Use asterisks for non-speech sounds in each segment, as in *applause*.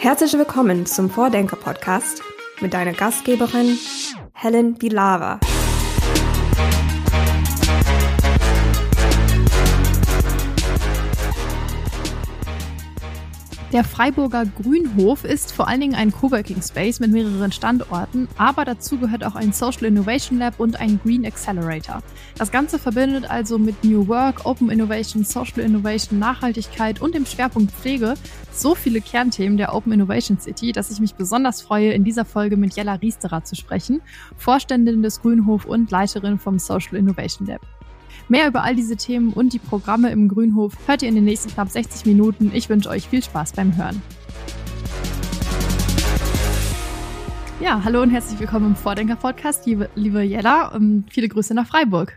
Herzlich willkommen zum Vordenker-Podcast mit deiner Gastgeberin Helen Bilava. Der Freiburger Grünhof ist vor allen Dingen ein Coworking Space mit mehreren Standorten, aber dazu gehört auch ein Social Innovation Lab und ein Green Accelerator. Das Ganze verbindet also mit New Work, Open Innovation, Social Innovation, Nachhaltigkeit und dem Schwerpunkt Pflege so viele Kernthemen der Open Innovation City, dass ich mich besonders freue, in dieser Folge mit Jella Riesterer zu sprechen, Vorständin des Grünhof und Leiterin vom Social Innovation Lab. Mehr über all diese Themen und die Programme im Grünhof hört ihr in den nächsten knapp 60 Minuten. Ich wünsche euch viel Spaß beim Hören. Ja, hallo und herzlich willkommen im Vordenker-Podcast, liebe, liebe Jella. Um, viele Grüße nach Freiburg.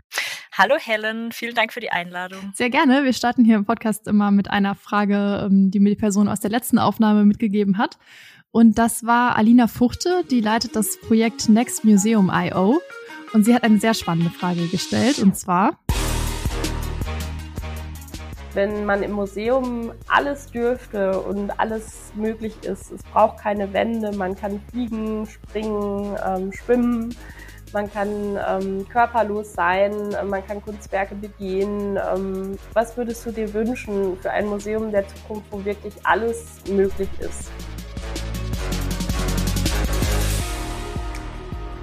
Hallo Helen, vielen Dank für die Einladung. Sehr gerne. Wir starten hier im Podcast immer mit einer Frage, ähm, die mir die Person aus der letzten Aufnahme mitgegeben hat. Und das war Alina Fuchte, die leitet das Projekt Next Museum IO. Und sie hat eine sehr spannende Frage gestellt, und zwar, wenn man im Museum alles dürfte und alles möglich ist. Es braucht keine Wände, man kann fliegen, springen, ähm, schwimmen, man kann ähm, körperlos sein, man kann Kunstwerke begehen. Ähm, was würdest du dir wünschen für ein Museum der Zukunft, wo wirklich alles möglich ist?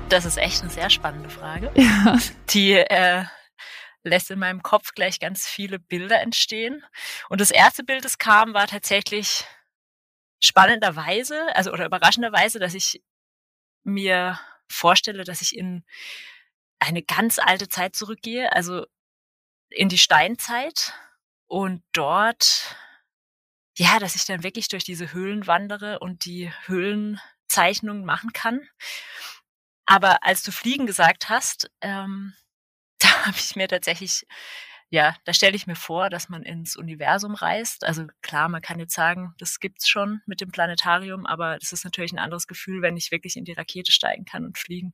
Das ist echt eine sehr spannende Frage. Ja. Die äh, lässt in meinem Kopf gleich ganz viele Bilder entstehen. Und das erste Bild, das kam, war tatsächlich spannenderweise, also oder überraschenderweise, dass ich mir vorstelle, dass ich in eine ganz alte Zeit zurückgehe, also in die Steinzeit und dort, ja, dass ich dann wirklich durch diese Höhlen wandere und die Höhlenzeichnungen machen kann. Aber als du Fliegen gesagt hast, ähm, *laughs* da habe ich mir tatsächlich, ja, da stelle ich mir vor, dass man ins Universum reist. Also klar, man kann jetzt sagen, das gibt's schon mit dem Planetarium, aber das ist natürlich ein anderes Gefühl, wenn ich wirklich in die Rakete steigen kann und fliegen.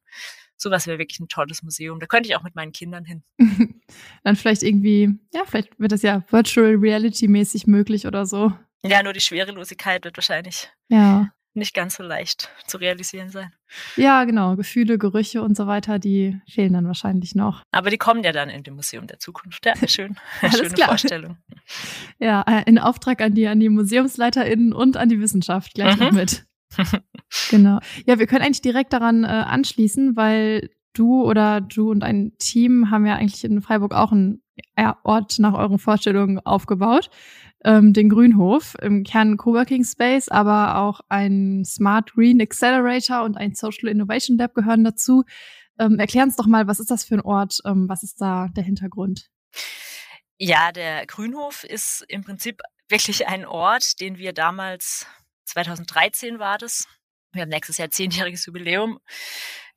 Sowas wäre wirklich ein tolles Museum. Da könnte ich auch mit meinen Kindern hin. *laughs* Dann vielleicht irgendwie, ja, vielleicht wird das ja Virtual Reality mäßig möglich oder so. Ja, nur die Schwerelosigkeit wird wahrscheinlich ja nicht ganz so leicht zu realisieren sein. Ja, genau. Gefühle, Gerüche und so weiter, die fehlen dann wahrscheinlich noch. Aber die kommen ja dann in dem Museum der Zukunft. Ja, *laughs* schön. Alles Schöne klar. Vorstellung. Ja, äh, in Auftrag an die, an die MuseumsleiterInnen und an die Wissenschaft gleich mhm. noch mit. *laughs* genau. Ja, wir können eigentlich direkt daran äh, anschließen, weil du oder du und ein Team haben ja eigentlich in Freiburg auch einen Ort nach euren Vorstellungen aufgebaut ähm, den Grünhof, im Kern Coworking Space, aber auch ein Smart Green Accelerator und ein Social Innovation Lab gehören dazu. Ähm, erklär uns doch mal, was ist das für ein Ort? Ähm, was ist da der Hintergrund? Ja, der Grünhof ist im Prinzip wirklich ein Ort, den wir damals, 2013 war das, wir haben nächstes Jahr zehnjähriges Jubiläum.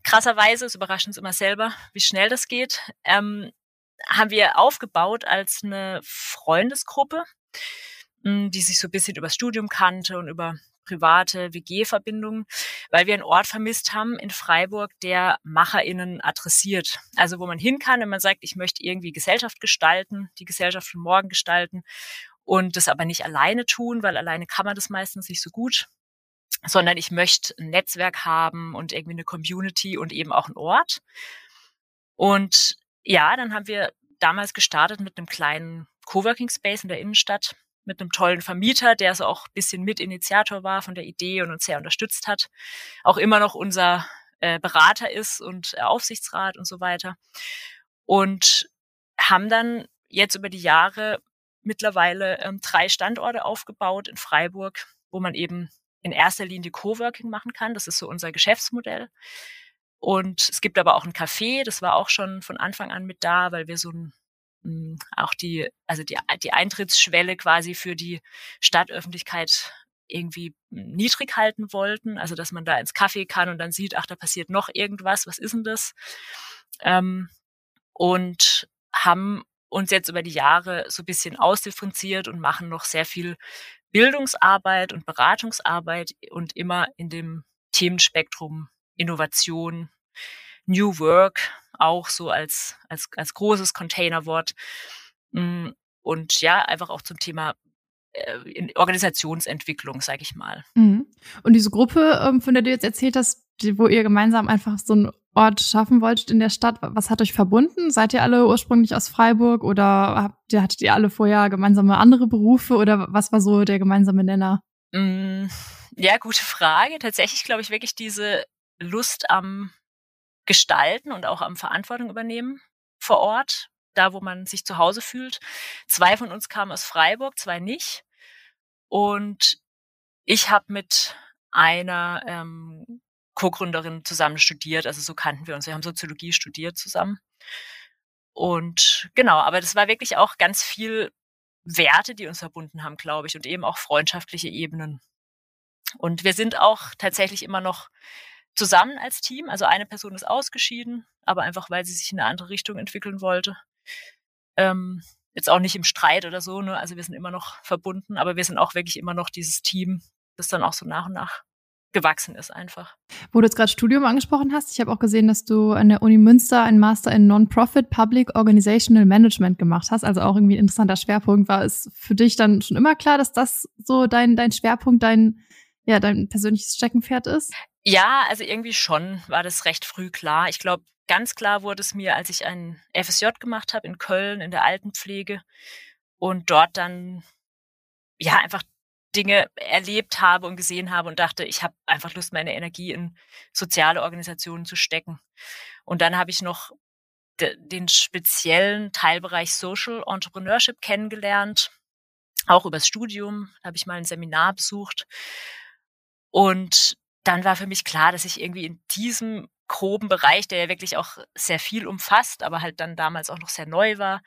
Krasserweise, es überrascht uns immer selber, wie schnell das geht, ähm, haben wir aufgebaut als eine Freundesgruppe die sich so ein bisschen übers Studium kannte und über private WG-Verbindungen, weil wir einen Ort vermisst haben in Freiburg, der MacherInnen adressiert. Also wo man hin kann, wenn man sagt, ich möchte irgendwie Gesellschaft gestalten, die Gesellschaft von morgen gestalten und das aber nicht alleine tun, weil alleine kann man das meistens nicht so gut, sondern ich möchte ein Netzwerk haben und irgendwie eine Community und eben auch einen Ort. Und ja, dann haben wir damals gestartet mit einem kleinen Coworking Space in der Innenstadt mit einem tollen Vermieter, der so auch ein bisschen Mitinitiator war von der Idee und uns sehr unterstützt hat. Auch immer noch unser äh, Berater ist und äh, Aufsichtsrat und so weiter. Und haben dann jetzt über die Jahre mittlerweile ähm, drei Standorte aufgebaut in Freiburg, wo man eben in erster Linie Coworking machen kann. Das ist so unser Geschäftsmodell. Und es gibt aber auch ein Café, das war auch schon von Anfang an mit da, weil wir so ein auch die, also die, die Eintrittsschwelle quasi für die Stadtöffentlichkeit irgendwie niedrig halten wollten. Also, dass man da ins Café kann und dann sieht, ach, da passiert noch irgendwas, was ist denn das? Ähm, und haben uns jetzt über die Jahre so ein bisschen ausdifferenziert und machen noch sehr viel Bildungsarbeit und Beratungsarbeit und immer in dem Themenspektrum Innovation, New Work auch so als, als, als großes Containerwort. Mm, und ja, einfach auch zum Thema äh, Organisationsentwicklung, sage ich mal. Mhm. Und diese Gruppe, ähm, von der du jetzt erzählt hast, wo ihr gemeinsam einfach so einen Ort schaffen wolltet in der Stadt, was hat euch verbunden? Seid ihr alle ursprünglich aus Freiburg oder habt ihr, hattet ihr alle vorher gemeinsame andere Berufe oder was war so der gemeinsame Nenner? Mm, ja, gute Frage. Tatsächlich glaube ich wirklich diese Lust am Gestalten und auch am Verantwortung übernehmen vor Ort, da wo man sich zu Hause fühlt. Zwei von uns kamen aus Freiburg, zwei nicht. Und ich habe mit einer ähm, Co-Gründerin zusammen studiert, also so kannten wir uns. Wir haben Soziologie studiert zusammen. Und genau, aber das war wirklich auch ganz viel Werte, die uns verbunden haben, glaube ich, und eben auch freundschaftliche Ebenen. Und wir sind auch tatsächlich immer noch zusammen als Team. Also eine Person ist ausgeschieden, aber einfach weil sie sich in eine andere Richtung entwickeln wollte. Ähm, jetzt auch nicht im Streit oder so, ne? Also wir sind immer noch verbunden, aber wir sind auch wirklich immer noch dieses Team, das dann auch so nach und nach gewachsen ist einfach. Wo du jetzt gerade Studium angesprochen hast, ich habe auch gesehen, dass du an der Uni Münster einen Master in Non-Profit Public Organizational Management gemacht hast, also auch irgendwie ein interessanter Schwerpunkt. War es für dich dann schon immer klar, dass das so dein, dein Schwerpunkt, dein, ja, dein persönliches Steckenpferd ist? Ja, also irgendwie schon war das recht früh klar. Ich glaube, ganz klar wurde es mir, als ich ein FSJ gemacht habe in Köln in der Altenpflege und dort dann ja einfach Dinge erlebt habe und gesehen habe und dachte, ich habe einfach Lust, meine Energie in soziale Organisationen zu stecken. Und dann habe ich noch de, den speziellen Teilbereich Social Entrepreneurship kennengelernt, auch übers Studium, habe ich mal ein Seminar besucht. Und dann war für mich klar, dass ich irgendwie in diesem groben Bereich, der ja wirklich auch sehr viel umfasst, aber halt dann damals auch noch sehr neu war,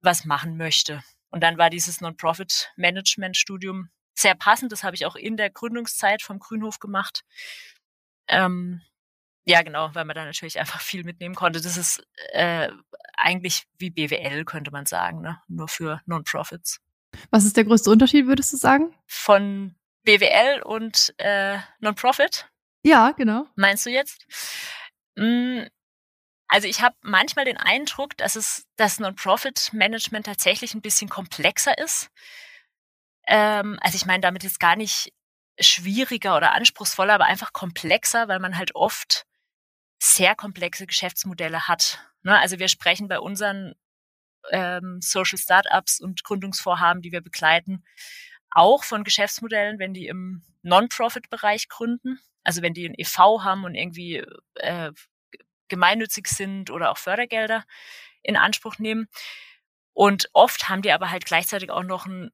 was machen möchte. Und dann war dieses Non-Profit-Management-Studium sehr passend. Das habe ich auch in der Gründungszeit vom Grünhof gemacht. Ähm, ja, genau, weil man da natürlich einfach viel mitnehmen konnte. Das ist äh, eigentlich wie BWL, könnte man sagen, ne? nur für Non-Profits. Was ist der größte Unterschied, würdest du sagen? Von BWL und äh, Non-Profit? Ja, genau. Meinst du jetzt? Mm, also ich habe manchmal den Eindruck, dass es das Non-Profit-Management tatsächlich ein bisschen komplexer ist. Ähm, also ich meine damit jetzt gar nicht schwieriger oder anspruchsvoller, aber einfach komplexer, weil man halt oft sehr komplexe Geschäftsmodelle hat. Ne? Also wir sprechen bei unseren ähm, Social Startups und Gründungsvorhaben, die wir begleiten, auch von Geschäftsmodellen, wenn die im Non-Profit-Bereich gründen. Also wenn die ein EV haben und irgendwie äh, gemeinnützig sind oder auch Fördergelder in Anspruch nehmen. Und oft haben die aber halt gleichzeitig auch noch ein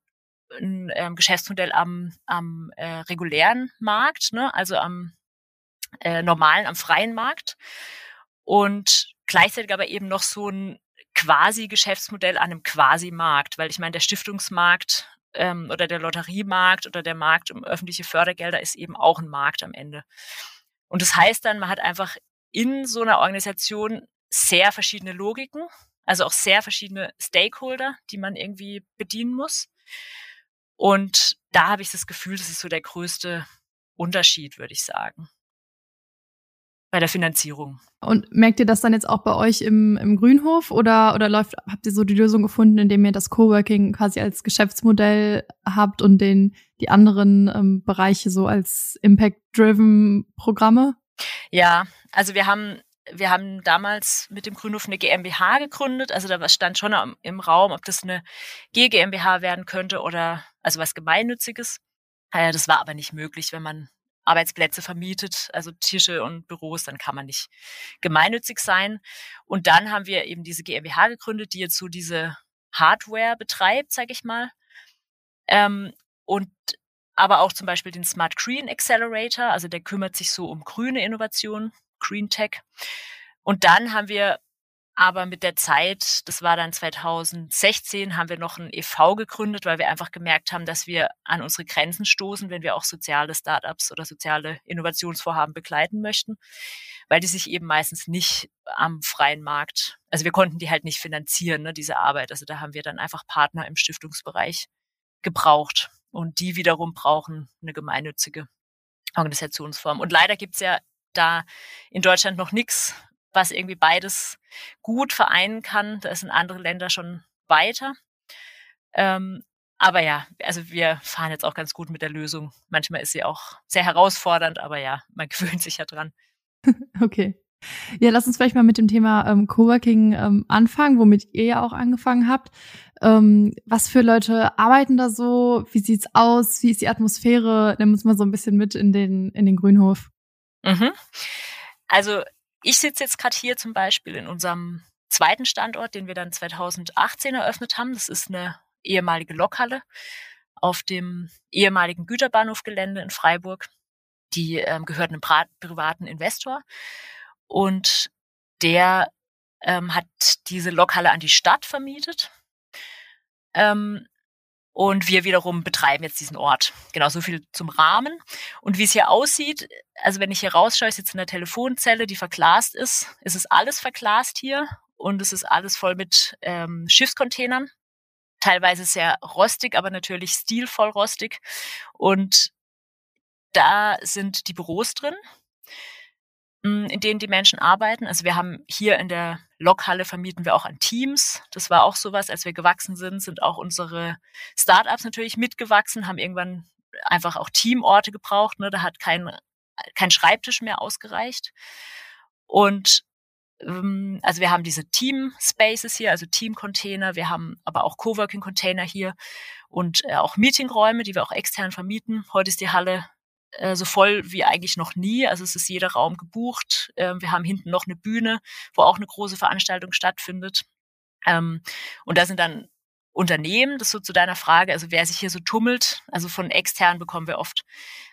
ein ähm, Geschäftsmodell am, am äh, regulären Markt, ne? also am äh, normalen, am freien Markt und gleichzeitig aber eben noch so ein quasi Geschäftsmodell an einem quasi Markt, weil ich meine, der Stiftungsmarkt ähm, oder der Lotteriemarkt oder der Markt um öffentliche Fördergelder ist eben auch ein Markt am Ende. Und das heißt dann, man hat einfach in so einer Organisation sehr verschiedene Logiken, also auch sehr verschiedene Stakeholder, die man irgendwie bedienen muss. Und da habe ich das Gefühl, das ist so der größte Unterschied, würde ich sagen. Bei der Finanzierung. Und merkt ihr das dann jetzt auch bei euch im, im Grünhof oder, oder läuft, habt ihr so die Lösung gefunden, indem ihr das Coworking quasi als Geschäftsmodell habt und den, die anderen ähm, Bereiche so als Impact-driven Programme? Ja, also wir haben wir haben damals mit dem Grünhof eine GmbH gegründet. Also da stand schon im Raum, ob das eine GmbH werden könnte oder also was Gemeinnütziges. Äh, das war aber nicht möglich, wenn man Arbeitsplätze vermietet, also Tische und Büros, dann kann man nicht gemeinnützig sein. Und dann haben wir eben diese GmbH gegründet, die jetzt so diese Hardware betreibt, sage ich mal. Ähm, und aber auch zum Beispiel den Smart Green Accelerator, also der kümmert sich so um grüne Innovationen Green Tech. Und dann haben wir aber mit der Zeit, das war dann 2016, haben wir noch ein EV gegründet, weil wir einfach gemerkt haben, dass wir an unsere Grenzen stoßen, wenn wir auch soziale Startups oder soziale Innovationsvorhaben begleiten möchten, weil die sich eben meistens nicht am freien Markt, also wir konnten die halt nicht finanzieren, ne, diese Arbeit. Also da haben wir dann einfach Partner im Stiftungsbereich gebraucht und die wiederum brauchen eine gemeinnützige Organisationsform. Und leider gibt's ja da in Deutschland noch nichts, was irgendwie beides gut vereinen kann. Da sind andere Länder schon weiter. Ähm, aber ja, also wir fahren jetzt auch ganz gut mit der Lösung. Manchmal ist sie auch sehr herausfordernd, aber ja, man *laughs* gewöhnt sich ja dran. *laughs* Okay. Ja, lass uns vielleicht mal mit dem Thema ähm, Coworking ähm, anfangen, womit ihr ja auch angefangen habt. Ähm, was für Leute arbeiten da so? Wie sieht's aus? Wie ist die Atmosphäre? Nimm uns mal so ein bisschen mit in den, in den Grünhof. Mhm. Also ich sitze jetzt gerade hier zum Beispiel in unserem zweiten Standort, den wir dann 2018 eröffnet haben. Das ist eine ehemalige Lokhalle auf dem ehemaligen Güterbahnhofgelände in Freiburg. Die ähm, gehört einem privaten Investor. Und der ähm, hat diese Lokhalle an die Stadt vermietet. Ähm, und wir wiederum betreiben jetzt diesen Ort. Genau so viel zum Rahmen. Und wie es hier aussieht, also wenn ich hier rausschaue, ich sitze in einer Telefonzelle, die verglast ist. Es ist alles verglast hier und es ist alles voll mit ähm, Schiffscontainern. Teilweise sehr rostig, aber natürlich stilvoll rostig. Und da sind die Büros drin. In denen die Menschen arbeiten. Also wir haben hier in der Lokhalle vermieten wir auch an Teams. Das war auch sowas, als wir gewachsen sind, sind auch unsere Startups natürlich mitgewachsen, haben irgendwann einfach auch Teamorte gebraucht. Ne? Da hat kein, kein Schreibtisch mehr ausgereicht. Und ähm, also wir haben diese Team Spaces hier, also Team Container. Wir haben aber auch Coworking Container hier und äh, auch Meetingräume, die wir auch extern vermieten. Heute ist die Halle äh, so voll wie eigentlich noch nie. Also es ist jeder Raum gebucht. Ähm, wir haben hinten noch eine Bühne, wo auch eine große Veranstaltung stattfindet. Ähm, und da sind dann Unternehmen, das so zu deiner Frage, also wer sich hier so tummelt, also von extern bekommen wir oft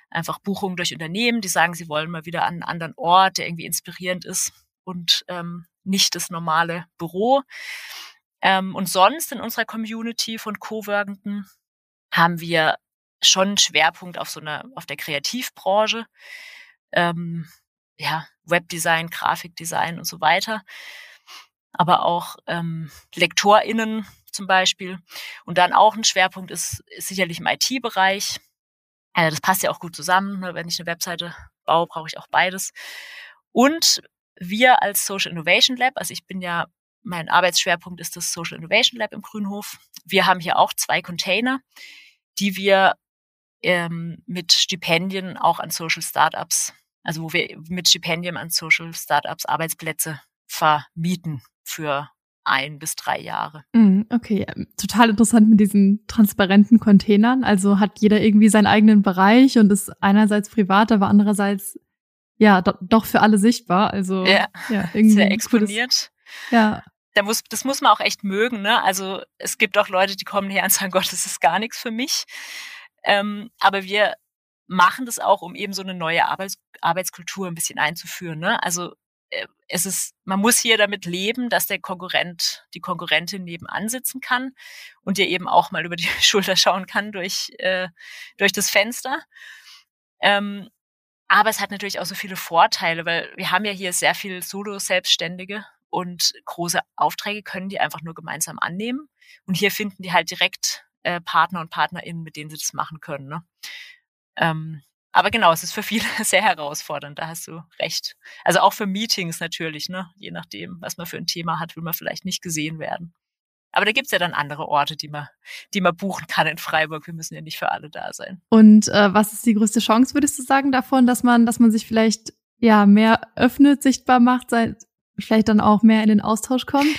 einfach Buchungen durch Unternehmen, die sagen, sie wollen mal wieder an einen anderen Ort, der irgendwie inspirierend ist und ähm, nicht das normale Büro. Ähm, und sonst in unserer Community von Coworkenden haben wir schon Schwerpunkt auf so einer, auf der Kreativbranche, ähm, ja, Webdesign, Grafikdesign und so weiter. Aber auch ähm, LektorInnen zum Beispiel. Und dann auch ein Schwerpunkt ist, ist sicherlich im IT-Bereich. Äh, das passt ja auch gut zusammen. Ne? Wenn ich eine Webseite baue, brauche ich auch beides. Und wir als Social Innovation Lab, also ich bin ja, mein Arbeitsschwerpunkt ist das Social Innovation Lab im Grünhof. Wir haben hier auch zwei Container, die wir ähm, mit Stipendien auch an Social Startups, also wo wir mit Stipendien an Social Startups Arbeitsplätze vermieten für ein bis drei Jahre. Mhm, okay, total interessant mit diesen transparenten Containern. Also hat jeder irgendwie seinen eigenen Bereich und ist einerseits privat, aber andererseits ja do doch für alle sichtbar. Also ja, ja *laughs* irgendwie sehr exponiert. Cooles, ja. Da muss, das muss man auch echt mögen. Ne? Also es gibt auch Leute, die kommen her und sagen, *laughs* Gott, das ist gar nichts für mich. Ähm, aber wir machen das auch, um eben so eine neue Arbeits Arbeitskultur ein bisschen einzuführen. Ne? Also äh, es ist, man muss hier damit leben, dass der Konkurrent, die Konkurrentin nebenan sitzen kann und dir eben auch mal über die *laughs* Schulter schauen kann durch, äh, durch das Fenster. Ähm, aber es hat natürlich auch so viele Vorteile, weil wir haben ja hier sehr viel Solo-Selbstständige und große Aufträge können die einfach nur gemeinsam annehmen. Und hier finden die halt direkt äh, Partner und PartnerInnen, mit denen sie das machen können. Ne? Ähm, aber genau, es ist für viele *laughs* sehr herausfordernd, da hast du recht. Also auch für Meetings natürlich, ne? Je nachdem, was man für ein Thema hat, will man vielleicht nicht gesehen werden. Aber da gibt's ja dann andere Orte, die man, die man buchen kann in Freiburg. Wir müssen ja nicht für alle da sein. Und äh, was ist die größte Chance, würdest du sagen, davon, dass man, dass man sich vielleicht ja mehr öffnet, sichtbar macht, sei, vielleicht dann auch mehr in den Austausch kommt?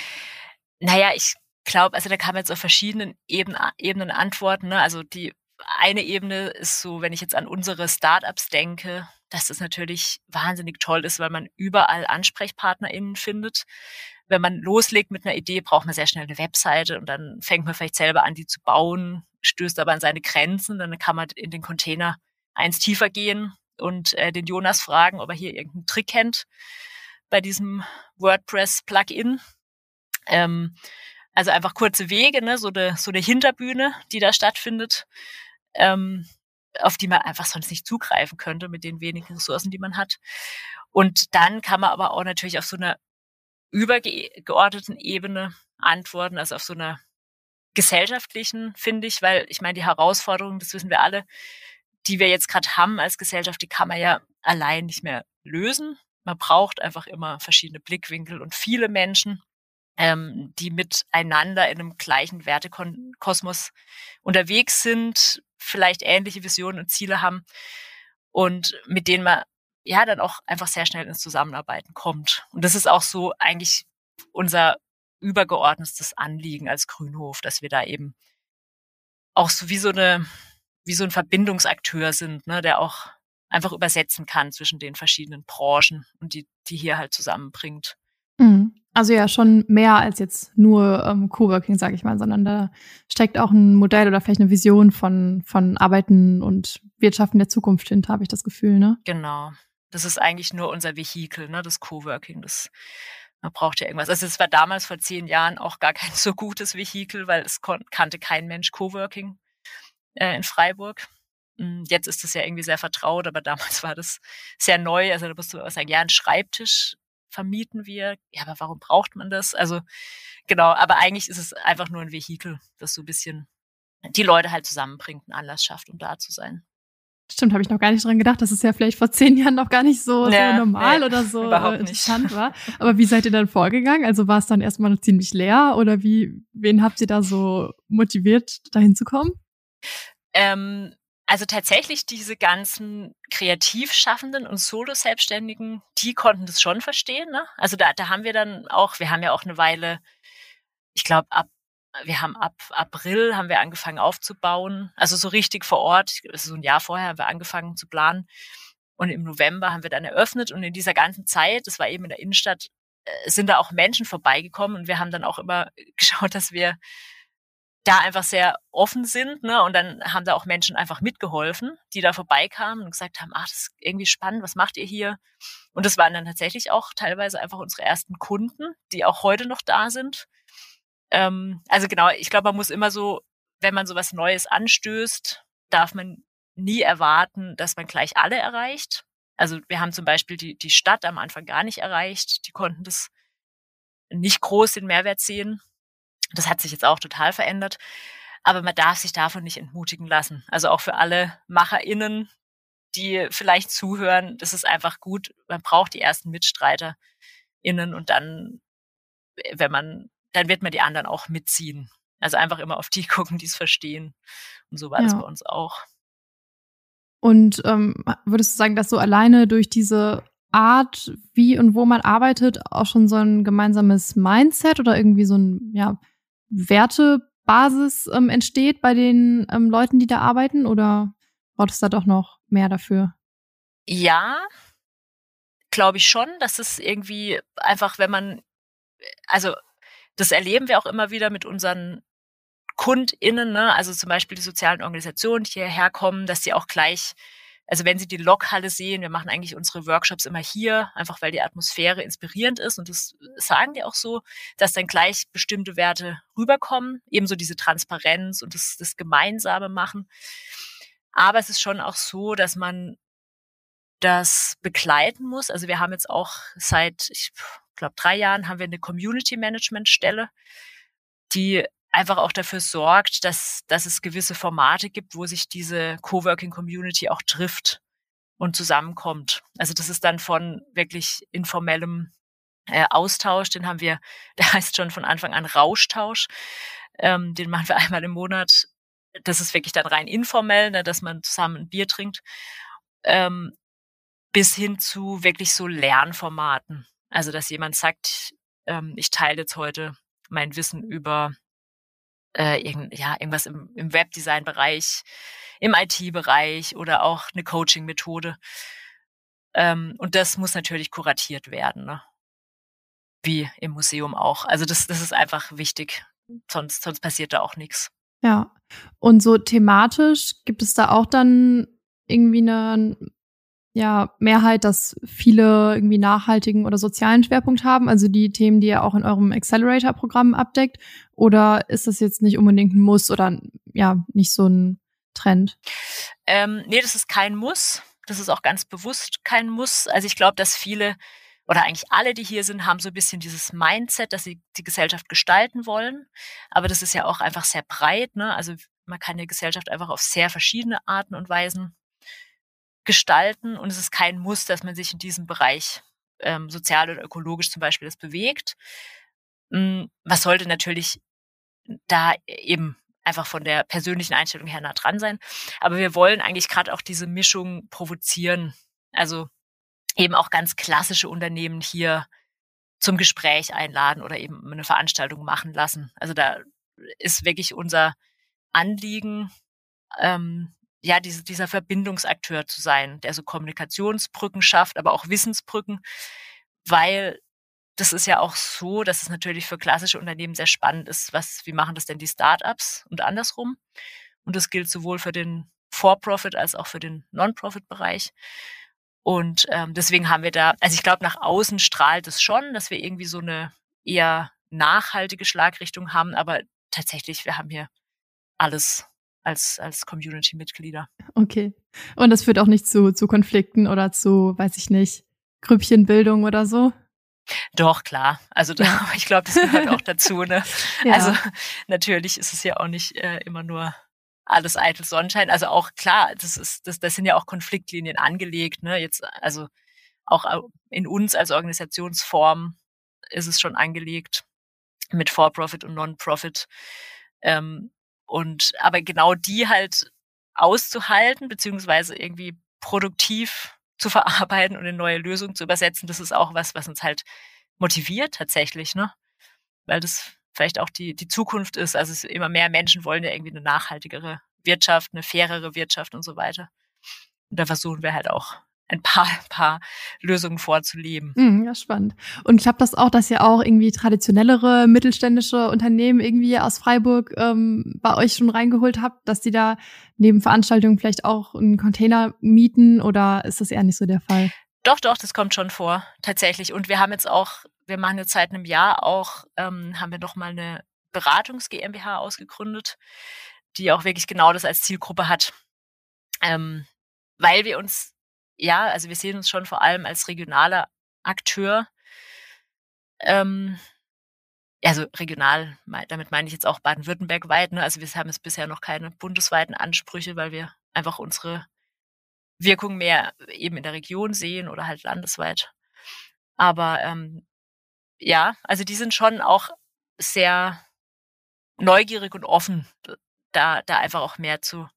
Naja, ich glaube, also da kann man jetzt auf verschiedenen Ebenen, Ebenen antworten. Ne? Also die eine Ebene ist so, wenn ich jetzt an unsere Startups denke, dass das natürlich wahnsinnig toll ist, weil man überall AnsprechpartnerInnen findet. Wenn man loslegt mit einer Idee, braucht man sehr schnell eine Webseite und dann fängt man vielleicht selber an, die zu bauen, stößt aber an seine Grenzen. Dann kann man in den Container eins tiefer gehen und äh, den Jonas fragen, ob er hier irgendeinen Trick kennt bei diesem WordPress-Plugin. Ähm, also einfach kurze Wege, ne, so eine so eine Hinterbühne, die da stattfindet, ähm, auf die man einfach sonst nicht zugreifen könnte mit den wenigen Ressourcen, die man hat. Und dann kann man aber auch natürlich auf so einer übergeordneten Ebene antworten, also auf so einer gesellschaftlichen, finde ich, weil ich meine, die Herausforderungen, das wissen wir alle, die wir jetzt gerade haben als Gesellschaft, die kann man ja allein nicht mehr lösen. Man braucht einfach immer verschiedene Blickwinkel und viele Menschen ähm, die miteinander in einem gleichen Wertekosmos unterwegs sind, vielleicht ähnliche Visionen und Ziele haben und mit denen man ja dann auch einfach sehr schnell ins Zusammenarbeiten kommt. Und das ist auch so eigentlich unser übergeordnetes Anliegen als Grünhof, dass wir da eben auch so wie so eine, wie so ein Verbindungsakteur sind, ne, der auch einfach übersetzen kann zwischen den verschiedenen Branchen und die, die hier halt zusammenbringt. Mhm. Also ja, schon mehr als jetzt nur ähm, Coworking, sage ich mal, sondern da steckt auch ein Modell oder vielleicht eine Vision von, von Arbeiten und Wirtschaften der Zukunft hinter, habe ich das Gefühl, ne? Genau. Das ist eigentlich nur unser Vehikel, ne, das Coworking. Das man braucht ja irgendwas. Also es war damals vor zehn Jahren auch gar *laughs* kein so gutes Vehikel, weil es kannte kein Mensch Coworking äh, in Freiburg. Hm, jetzt ist es ja irgendwie sehr vertraut, aber *laughs* damals war das sehr neu. Also da musst du sagen, ja, ein Schreibtisch vermieten wir. Ja, aber warum braucht man das? Also genau, aber eigentlich ist es einfach nur ein Vehikel, das so ein bisschen die Leute halt zusammenbringt, einen Anlass schafft, um da zu sein. Stimmt, habe ich noch gar nicht dran gedacht, dass es ja vielleicht vor zehn Jahren noch gar nicht so, ja, so normal nee, oder so *laughs* äh, interessant war. Aber wie seid ihr dann vorgegangen? Also war es dann erstmal noch ziemlich leer oder wie, wen habt ihr da so motiviert, dahin zu kommen? Ähm, also tatsächlich diese ganzen Kreativschaffenden und Solo-Selbstständigen, die konnten das schon verstehen. Ne? Also da, da haben wir dann auch, wir haben ja auch eine Weile, ich glaube ab, wir haben ab April haben wir angefangen aufzubauen, also so richtig vor Ort, also so ein Jahr vorher haben wir angefangen zu planen und im November haben wir dann eröffnet und in dieser ganzen Zeit, das war eben in der Innenstadt, äh, sind da auch Menschen vorbeigekommen und wir haben dann auch immer *laughs* geschaut, dass wir da einfach sehr offen sind. Ne? Und dann haben da auch Menschen einfach mitgeholfen, die da vorbeikamen und gesagt haben, ach, das ist irgendwie spannend, was macht ihr hier? Und das waren dann tatsächlich auch teilweise einfach unsere ersten Kunden, die auch heute noch da sind. Ähm, also genau, ich glaube, man muss immer so, wenn man so was Neues anstößt, darf man nie erwarten, dass man gleich alle erreicht. Also wir haben zum Beispiel die, die Stadt am Anfang gar nicht erreicht. Die konnten das nicht groß den Mehrwert sehen. Das hat sich jetzt auch total verändert. Aber man darf sich davon nicht entmutigen lassen. Also auch für alle MacherInnen, die vielleicht zuhören, das ist einfach gut. Man braucht die ersten MitstreiterInnen und dann, wenn man, dann wird man die anderen auch mitziehen. Also einfach immer auf die *laughs* gucken, die es verstehen. Und so war ja. das bei uns auch. Und ähm, würdest du sagen, dass so alleine durch diese Art, wie und wo man arbeitet, auch schon so ein gemeinsames Mindset oder irgendwie so ein, ja, Wertebasis ähm, entsteht bei den ähm, Leuten, die da arbeiten? Oder braucht es da doch noch mehr dafür? Ja, glaube ich schon, dass es irgendwie einfach, wenn man, also das erleben wir auch immer wieder mit unseren KundInnen, ne? also zum Beispiel die sozialen Organisationen, die hierher kommen, dass sie auch gleich also wenn Sie die Lokhalle sehen, wir machen eigentlich unsere Workshops immer hier, einfach weil die Atmosphäre inspirierend ist und das sagen die auch so, dass dann gleich bestimmte Werte rüberkommen, ebenso diese Transparenz und das, das Gemeinsame machen. Aber es ist schon auch so, dass man das begleiten muss. Also wir haben jetzt auch seit, ich glaube, drei Jahren haben wir eine Community Management Stelle, die einfach auch dafür sorgt, dass, dass es gewisse Formate gibt, wo sich diese Coworking Community auch trifft und zusammenkommt. Also das ist dann von wirklich informellem äh, Austausch, den haben wir, *laughs* der heißt schon von Anfang an Rauschtausch, ähm, den machen wir *laughs* einmal im Monat. Das ist wirklich dann rein informell, ne, dass man zusammen ein Bier trinkt, ähm, bis hin zu wirklich so Lernformaten. Also dass jemand sagt, ähm, ich teile jetzt heute mein Wissen über äh, irgend, ja, irgendwas im, im Webdesign-Bereich, im IT-Bereich oder auch eine Coaching-Methode. Ähm, und das muss natürlich kuratiert werden, ne? wie im Museum auch. Also das, das ist einfach wichtig, sonst, sonst passiert da auch nichts. Ja, und so thematisch gibt es da auch dann irgendwie eine ja, Mehrheit, dass viele irgendwie nachhaltigen oder sozialen Schwerpunkt haben, also die Themen, die ihr auch in eurem Accelerator-Programm abdeckt? Oder ist das jetzt nicht unbedingt ein Muss oder ja, nicht so ein Trend? Ähm, nee, das ist kein Muss. Das ist auch ganz bewusst kein Muss. Also ich glaube, dass viele oder eigentlich alle, die hier sind, haben so ein bisschen dieses Mindset, dass sie die Gesellschaft gestalten wollen. Aber das ist ja auch einfach sehr breit. Ne? Also man kann die Gesellschaft einfach auf sehr verschiedene Arten und Weisen gestalten und es ist kein Muss, dass man sich in diesem Bereich ähm, sozial oder ökologisch zum Beispiel das bewegt. hm, was sollte natürlich da eben einfach von der persönlichen Einstellung her nah dran sein. Aber wir wollen eigentlich gerade auch diese Mischung provozieren. Also eben auch ganz klassische Unternehmen hier zum Gespräch einladen oder eben eine Veranstaltung machen lassen. Also da ist wirklich unser Anliegen, ähm, ja, diese, dieser Verbindungsakteur zu sein, der so Kommunikationsbrücken schafft, aber auch Wissensbrücken, weil das ist ja auch so, dass es natürlich für klassische Unternehmen sehr spannend ist, was, wie machen das denn die Startups und andersrum. Und das gilt sowohl für den For-Profit als auch für den Non-Profit-Bereich. Und ähm, deswegen haben wir da, also ich glaube, nach außen strahlt es schon, dass wir irgendwie so eine eher nachhaltige Schlagrichtung haben, aber tatsächlich, wir haben hier alles als, als Community-Mitglieder. Okay. Und das führt auch nicht zu, zu Konflikten oder zu, weiß ich nicht, Grüppchenbildung oder so? Doch, klar. Also da, *laughs* ich glaube, das gehört auch dazu. Ne? *laughs* Ja. Also natürlich ist es ja auch nicht äh, immer nur alles eitel Sonnenschein. Also auch klar, das ist, das, das sind ja auch Konfliktlinien angelegt. Ne? Jetzt, also auch in uns als Organisationsform ist es schon angelegt mit For-Profit und Non-Profit. Ähm, und aber genau die halt auszuhalten, beziehungsweise irgendwie produktiv zu verarbeiten und in neue Lösungen zu übersetzen, das ist auch was, was uns halt motiviert tatsächlich, ne? Weil das vielleicht auch die, die Zukunft ist. Also immer mehr Menschen wollen ja irgendwie eine nachhaltigere Wirtschaft, eine fairere Wirtschaft und so weiter. Und da versuchen wir halt auch ein paar, paar Lösungen vorzuleben. Mhm, ja, spannend. Und ich habe das auch, dass ihr auch irgendwie traditionellere mittelständische Unternehmen irgendwie aus Freiburg ähm, bei euch schon reingeholt habt, dass die da neben Veranstaltungen vielleicht auch einen Container mieten oder ist das eher nicht so der Fall? Doch, doch, das kommt schon vor, tatsächlich. Und wir haben jetzt auch, wir machen jetzt seit einem Jahr auch, ähm, haben wir noch mal eine Beratungs GmbH ausgegründet, die auch wirklich genau das als Zielgruppe hat. Ähm, weil wir uns ja, also wir sehen uns schon vor allem als regionaler Akteur. Ähm, also regional, damit meine ich jetzt auch Baden-Württemberg weit. Ne? Also wir haben jetzt bisher noch keine bundesweiten Ansprüche, weil wir einfach unsere Wirkung mehr eben in der Region sehen oder halt landesweit. Aber ähm, ja, also die sind schon auch sehr neugierig und offen, da, da einfach auch mehr zu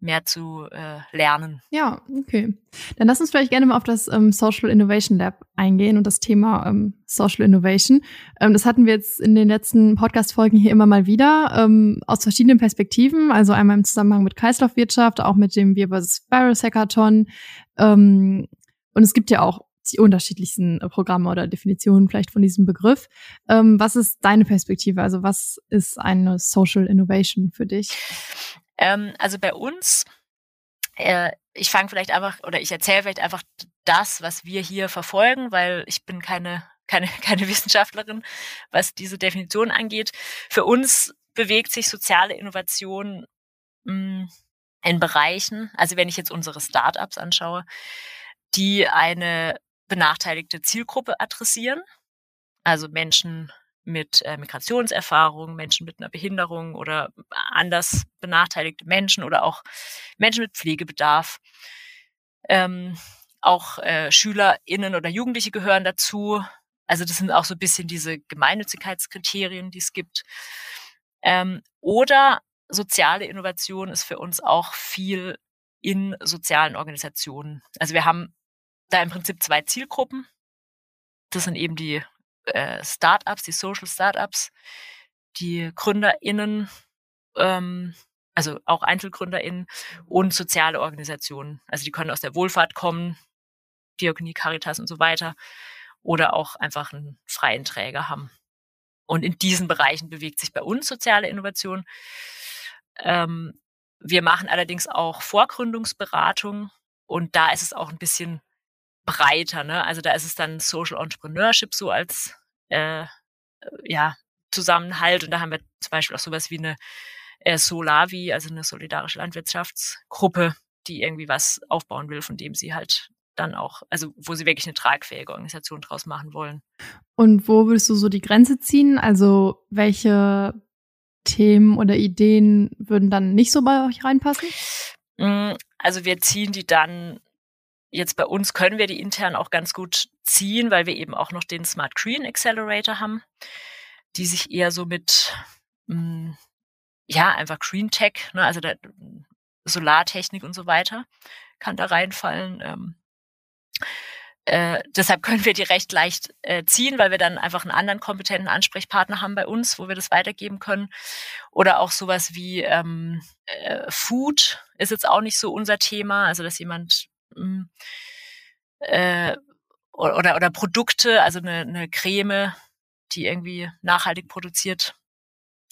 mehr zu äh, lernen. Ja, okay. Dann lass uns vielleicht gerne mal auf das ähm, Social Innovation Lab eingehen und das Thema ähm, Social Innovation. Ähm, das hatten wir jetzt in den letzten Podcast-Folgen hier immer mal wieder ähm, aus verschiedenen Perspektiven. Also einmal im Zusammenhang mit Kreislaufwirtschaft, auch mit dem Wir vs. Virus Hackathon. Ähm, und es gibt ja auch die unterschiedlichsten äh, Programme oder Definitionen vielleicht von diesem Begriff. Ähm, was ist deine Perspektive? Also was ist eine Social Innovation für dich? Ähm, also bei uns, äh, ich fange vielleicht einfach oder ich erzähle vielleicht einfach das, was wir hier verfolgen, weil ich bin keine keine, *laughs* keine Wissenschaftlerin, was diese Definition angeht. Für uns bewegt sich soziale Innovation mh, hm, in Bereichen, also wenn ich jetzt unsere Startups anschaue, die eine benachteiligte Zielgruppe adressieren, also Menschen mit äh, Migrationserfahrung, Menschen mit einer Behinderung oder anders benachteiligte Menschen oder auch Menschen mit Pflegebedarf. Ähm, auch äh, SchülerInnen oder Jugendliche gehören dazu. Also das sind auch so ein bisschen diese Gemeinnützigkeitskriterien, die es gibt. Ähm, oder soziale Innovation ist für uns auch viel in sozialen Organisationen. Also wir haben da im Prinzip zwei Zielgruppen. Das sind eben die äh, Startups, die Social Startups, die GründerInnen, ähm, also auch EinzelgründerInnen und soziale Organisationen. Also die können aus der Wohlfahrt kommen, Diakonie, Caritas und so weiter, oder auch einfach einen freien Träger haben. Und in diesen Bereichen bewegt sich bei uns soziale Innovation. Ähm, wir machen allerdings auch Vorgründungsberatung und da ist es auch ein bisschen breiter. Ne? Also da ist es dann Social Entrepreneurship so als äh, ja, Zusammenhalt. Und da haben wir zum Beispiel auch sowas wie eine äh, Solavi, also eine solidarische Landwirtschaftsgruppe, die irgendwie was aufbauen will, von dem sie halt dann auch, also wo sie wirklich eine tragfähige Organisation draus machen wollen. Und wo würdest du so die Grenze ziehen? Also welche Themen oder Ideen würden dann nicht so bei euch reinpassen? Mm, also wir ziehen die dann Jetzt bei uns können wir die intern auch ganz gut ziehen, weil wir eben auch noch den Smart Green Accelerator haben. die sich eher so mit, mh, hm, ja, einfach Green Tech, ne, also der Solartechnik und so weiter, kann da reinfallen. Ähm, äh, deshalb können wir die recht leicht äh, ziehen, weil wir dann einfach einen anderen kompetenten Ansprechpartner haben bei uns, wo wir das weitergeben können. Oder auch sowas wie ähm, äh, Food ist jetzt auch nicht so unser Thema, also dass jemand äh, oder, oder Produkte, also eine, eine Creme, die irgendwie nachhaltig produziert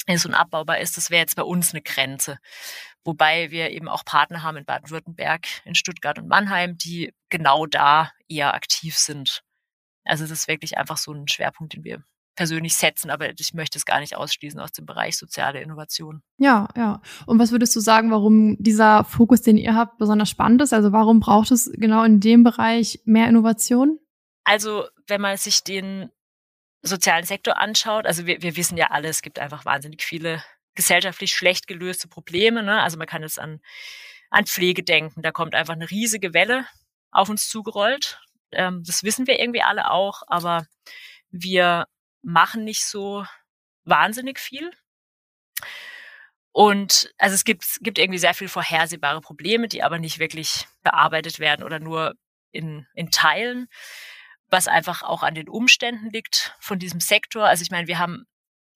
ist und abbaubar ist, das wäre jetzt bei uns eine Grenze. Wobei wir eben auch Partner haben in Baden-Württemberg, in Stuttgart und Mannheim, die genau da eher aktiv sind. Also das ist wirklich einfach so ein Schwerpunkt, den wir persönlich setzen, aber ich möchte es gar nicht ausschließen aus dem Bereich soziale Innovation. Ja, ja. Und was würdest du sagen, warum dieser Fokus, den ihr habt, besonders spannend ist? Also warum braucht es genau in dem Bereich mehr Innovation? Also wenn man sich den sozialen Sektor anschaut, also wir, wir wissen ja alle, es gibt einfach wahnsinnig viele gesellschaftlich schlecht gelöste Probleme. Ne? Also man kann jetzt an, an Pflege denken. Da kommt einfach eine riesige Welle auf uns zugerollt. Ähm, das wissen wir irgendwie alle auch, aber wir machen nicht so wahnsinnig viel. Und also es gibt, es gibt irgendwie sehr viel vorhersehbare Probleme, die aber nicht wirklich bearbeitet werden oder nur in, in Teilen was einfach auch an den Umständen liegt von diesem Sektor. Also ich meine, wir haben,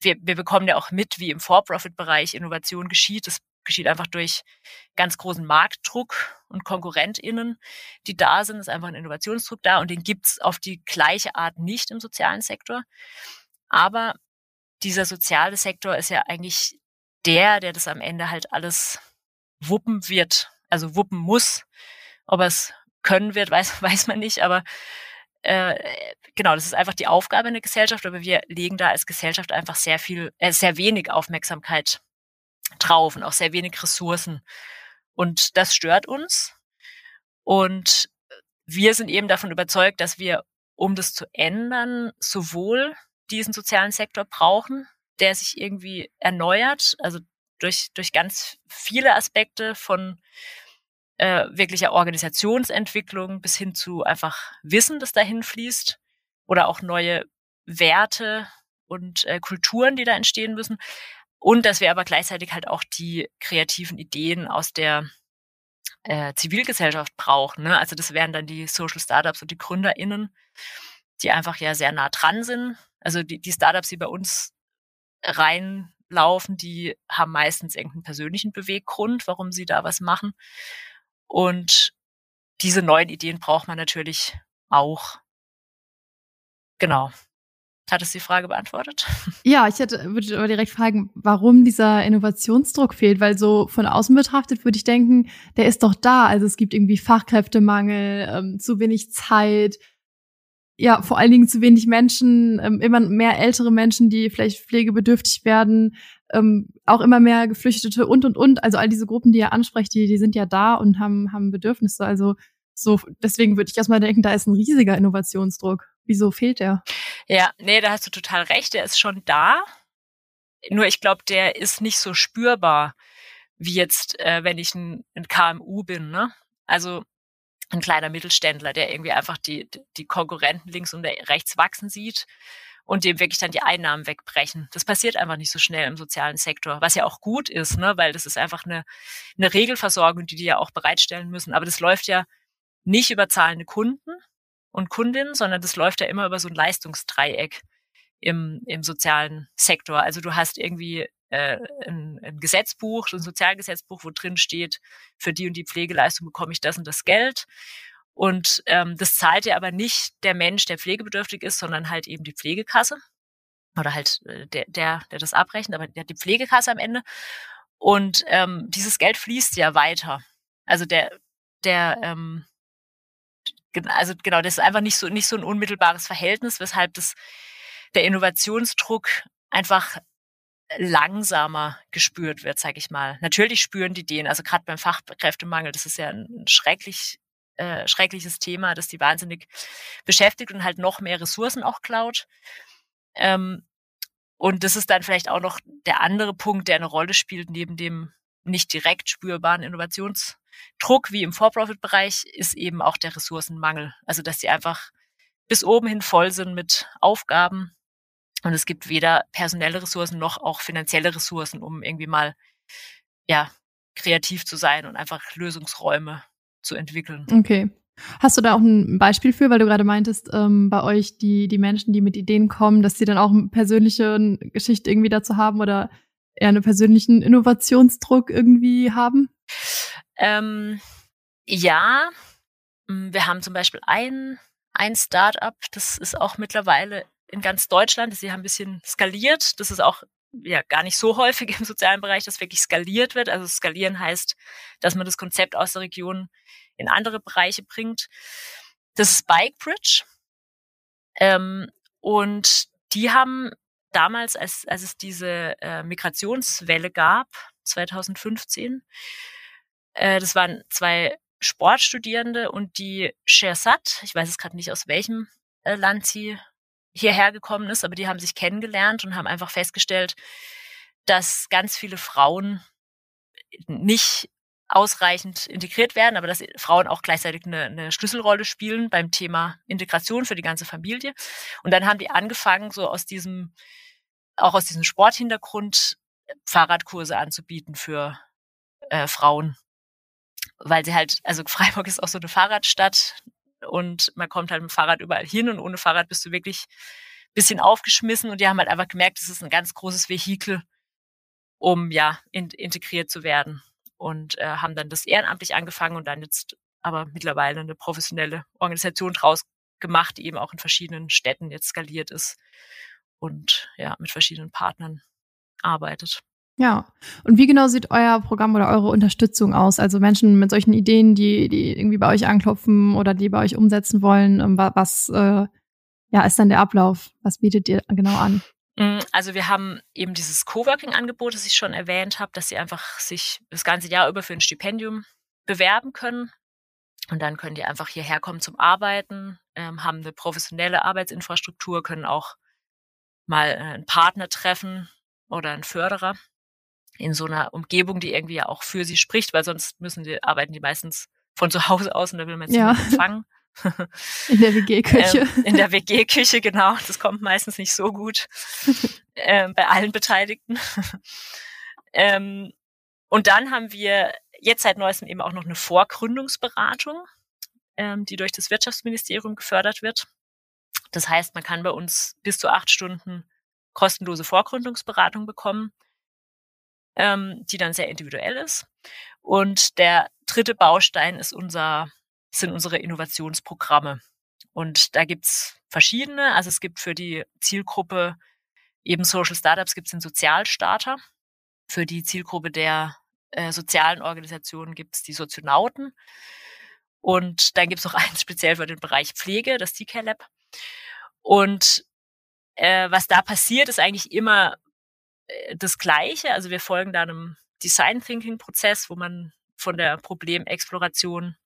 wir, wir bekommen ja auch mit, wie im For-Profit-Bereich Innovation geschieht. Das geschieht einfach durch ganz großen Marktdruck und KonkurrentInnen, die da sind. Es ist einfach ein Innovationsdruck da und den gibt's auf die gleiche Art nicht im sozialen Sektor. Aber dieser soziale Sektor ist ja eigentlich der, der das am Ende halt alles wuppen wird, also wuppen muss. Ob er es können wird, *laughs* weiß, weiß man nicht, aber äh, genau, das ist einfach die Aufgabe in der Gesellschaft, aber wir legen da als Gesellschaft einfach sehr viel, äh, sehr wenig Aufmerksamkeit drauf und auch sehr wenig Ressourcen. Und das stört uns. Und wir sind eben davon überzeugt, dass wir, um das zu ändern, sowohl diesen sozialen Sektor brauchen, der sich irgendwie erneuert, also durch, durch ganz viele Aspekte von äh, wirklicher Organisationsentwicklung bis hin zu einfach Wissen, das dahin fließt oder auch neue Werte und äh, Kulturen, die da entstehen müssen. Und dass wir aber gleichzeitig halt auch die kreativen Ideen aus der äh, Zivilgesellschaft brauchen. Ne? Also das wären dann die Social Startups und die GründerInnen, die einfach ja sehr nah dran sind. Also die, die Startups, die bei uns reinlaufen, die haben meistens irgendeinen persönlichen Beweggrund, warum sie da was machen. Und diese neuen Ideen braucht man natürlich auch. Genau. Hat es die Frage beantwortet? *laughs* Ja, ich hätte, würde aber direkt fragen, warum dieser Innovationsdruck fehlt, weil so von außen betrachtet würde ich denken, der ist doch da. Also es gibt irgendwie Fachkräftemangel, ähm, zu wenig Zeit, ja, vor allen Dingen zu wenig Menschen, ähm, immer mehr ältere Menschen, die vielleicht pflegebedürftig werden, ähm, auch immer mehr Geflüchtete und und und. Also all diese Gruppen, die ihr ansprecht, die, die sind ja da und haben, haben Bedürfnisse. Also so, deswegen würde ich erstmal denken, da ist ein riesiger Innovationsdruck. Wieso fehlt der? Ja, nee, da hast du total recht. Der ist schon da. Nur ich glaube, der ist nicht so spürbar wie jetzt, äh, wenn ich ein, ein KMU bin. Ne? Also ein kleiner Mittelständler, der irgendwie einfach die, die Konkurrenten links und rechts wachsen sieht und dem wirklich dann die Einnahmen wegbrechen. Das passiert einfach nicht so schnell im sozialen Sektor, was ja auch gut ist, ne? weil das ist einfach eine, eine Regelversorgung, die die ja auch bereitstellen müssen. Aber das läuft ja nicht über zahlende Kunden und Kundinnen, sondern das läuft ja immer über so ein Leistungsdreieck im, im sozialen Sektor. Also du hast irgendwie äh, ein, ein Gesetzbuch, ein Sozialgesetzbuch, wo drin steht, für die und die Pflegeleistung bekomme ich das und das Geld. Und ähm, das zahlt ja aber nicht der Mensch, der pflegebedürftig ist, sondern halt eben die Pflegekasse oder halt äh, der, der, der das abrechnet, aber der hat die Pflegekasse am Ende. Und ähm, dieses Geld fließt ja weiter. Also der, der, ähm, also genau, das ist einfach nicht so nicht so ein unmittelbares Verhältnis, weshalb das der Innovationsdruck einfach langsamer gespürt wird, sage ich mal. Natürlich spüren die den, also gerade beim Fachkräftemangel, das ist ja ein schrecklich äh, schreckliches Thema, das die wahnsinnig beschäftigt und halt noch mehr Ressourcen auch klaut. Ähm, und das ist dann vielleicht auch noch der andere Punkt, der eine Rolle spielt, neben dem nicht direkt spürbaren Innovationsdruck wie im For-Profit-Bereich, ist eben auch der Ressourcenmangel. Also dass sie einfach bis oben hin voll sind mit Aufgaben Und es gibt weder personelle Ressourcen noch auch finanzielle Ressourcen, um irgendwie mal, ja, kreativ zu sein und einfach Lösungsräume zu entwickeln. Okay. Hast du da auch ein Beispiel für, weil du gerade meintest, ähm, bei euch die, die Menschen, die mit Ideen kommen, dass sie dann auch eine persönliche Geschichte irgendwie dazu haben oder eher einen persönlichen Innovationsdruck irgendwie haben? Ähm, ja, mm, wir haben zum Beispiel ein, ein Startup, das ist auch mittlerweile in ganz Deutschland. Sie haben ein bisschen skaliert. Das ist auch ja gar nicht so *laughs* häufig im sozialen Bereich, dass wirklich skaliert wird. Also skalieren heißt, dass man das Konzept aus der Region in andere Bereiche bringt. Das ist Bikebridge. Ähm, und die haben damals, als, als es diese äh, Migrationswelle gab, 2015, äh, das waren zwei Sportstudierende und die Shersat, ich weiß es gerade nicht aus welchem äh, Land sie hierher gekommen ist, aber die haben sich kennengelernt und haben einfach festgestellt, dass ganz viele Frauen nicht ausreichend integriert werden, aber dass Frauen auch gleichzeitig eine, eine Schlüsselrolle spielen beim Thema Integration für die ganze Familie. Und dann haben die angefangen, so aus diesem, auch aus diesem Sporthintergrund Fahrradkurse anzubieten für äh, Frauen. Weil sie halt, also Freiburg ist auch so eine Fahrradstadt und man kommt halt mit dem Fahrrad überall hin und ohne Fahrrad bist du wirklich bisschen aufgeschmissen und die haben halt einfach gemerkt, es ist ein ganz großes Vehikel, um ja in, integriert zu werden und äh, haben dann das ehrenamtlich angefangen und dann jetzt aber mittlerweile eine professionelle Organisation draus gemacht, die eben auch in verschiedenen Städten jetzt skaliert ist und ja, mit verschiedenen Partnern arbeitet. Ja. Und wie genau sieht euer Programm oder eure Unterstützung aus? Also Menschen mit solchen Ideen, die, die irgendwie bei euch anklopfen oder die bei euch umsetzen wollen, ähm, was äh, ja, ist dann der Ablauf? Was bietet ihr genau an? Mm, also wir haben eben dieses Coworking-Angebot, das ich schon erwähnt habe, dass sie einfach sich das ganze Jahr über für ein Stipendium bewerben können. Und dann können die einfach hierher kommen zum Arbeiten, ähm, haben eine professionelle Arbeitsinfrastruktur, können auch mal äh, einen Partner treffen oder einen Förderer in so einer Umgebung, die irgendwie ja auch für sie spricht, weil sonst müssen die, arbeiten die meistens von zu Hause aus und da will man jetzt ja. empfangen. In der WG-Küche. Ähm, in der WG-Küche, genau. Das kommt meistens nicht so gut *laughs* ähm, bei allen Beteiligten. ähm, und dann haben wir jetzt seit neuestem eben auch noch eine Vorgründungsberatung, ähm, die durch das Wirtschaftsministerium gefördert wird. Das heißt, man kann bei uns bis zu acht Stunden kostenlose Vorgründungsberatung bekommen, ähm, die dann sehr individuell ist. Und der dritte Baustein ist unser sind unsere Innovationsprogramme. Und da gibt's verschiedene. Also es gibt für die Zielgruppe eben Social Startups gibt es den Sozialstarter. Für die Zielgruppe der äh, sozialen Organisationen gibt es die Socionauten. Und dann gibt es noch *laughs* eins speziell für den Bereich Pflege, das TK Lab. Und äh, was da passiert, ist eigentlich immer das Gleiche. Also wir folgen da einem Design Thinking Prozess, wo man von der Problemexploration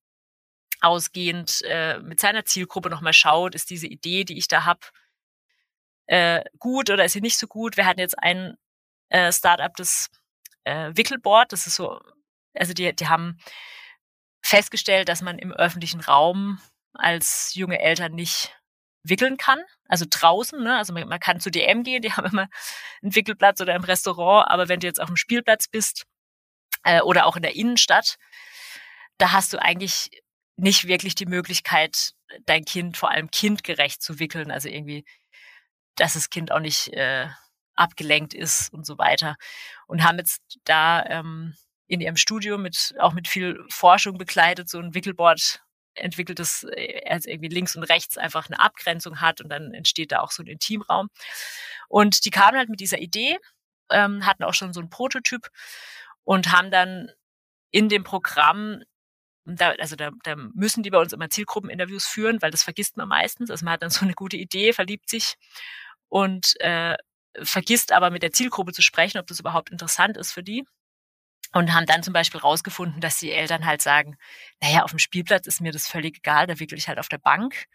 ausgehend äh, mit seiner Zielgruppe nochmal schaut, ist diese Idee, die ich da habe, äh, gut oder ist sie nicht so gut. Wir hatten jetzt ein äh, Startup, das äh, Wickelboard, das ist so, also die, die haben festgestellt, dass man im öffentlichen Raum als junge Eltern nicht wickeln kann, also draußen, ne? also man, man kann zu DM gehen, die *laughs* haben immer einen Wickelplatz oder im Restaurant, aber wenn du jetzt auf dem Spielplatz bist äh, oder auch in der Innenstadt, da hast du eigentlich nicht wirklich die Möglichkeit, dein Kind vor allem kindgerecht zu wickeln. Also irgendwie, dass das Kind auch nicht äh, abgelenkt ist und so weiter. Und haben jetzt da ähm, in ihrem Studio mit auch mit viel Forschung begleitet so ein Wickelboard entwickelt, äh, also irgendwie links und rechts einfach eine Abgrenzung hat und dann entsteht da auch so ein Intimraum. Und die kamen halt mit dieser Idee, ähm, hatten auch schon so einen Prototyp und haben dann in dem Programm da, also da, da müssen die bei uns immer Zielgruppeninterviews führen, weil das vergisst man meistens. Also man hat dann so eine gute Idee, verliebt sich und äh, vergisst aber mit der Zielgruppe zu sprechen, ob das überhaupt interessant ist für die. Und haben dann zum Beispiel rausgefunden, dass die Eltern halt sagen, naja, auf dem Spielplatz ist mir das völlig egal, da wickel ich halt auf der Bank.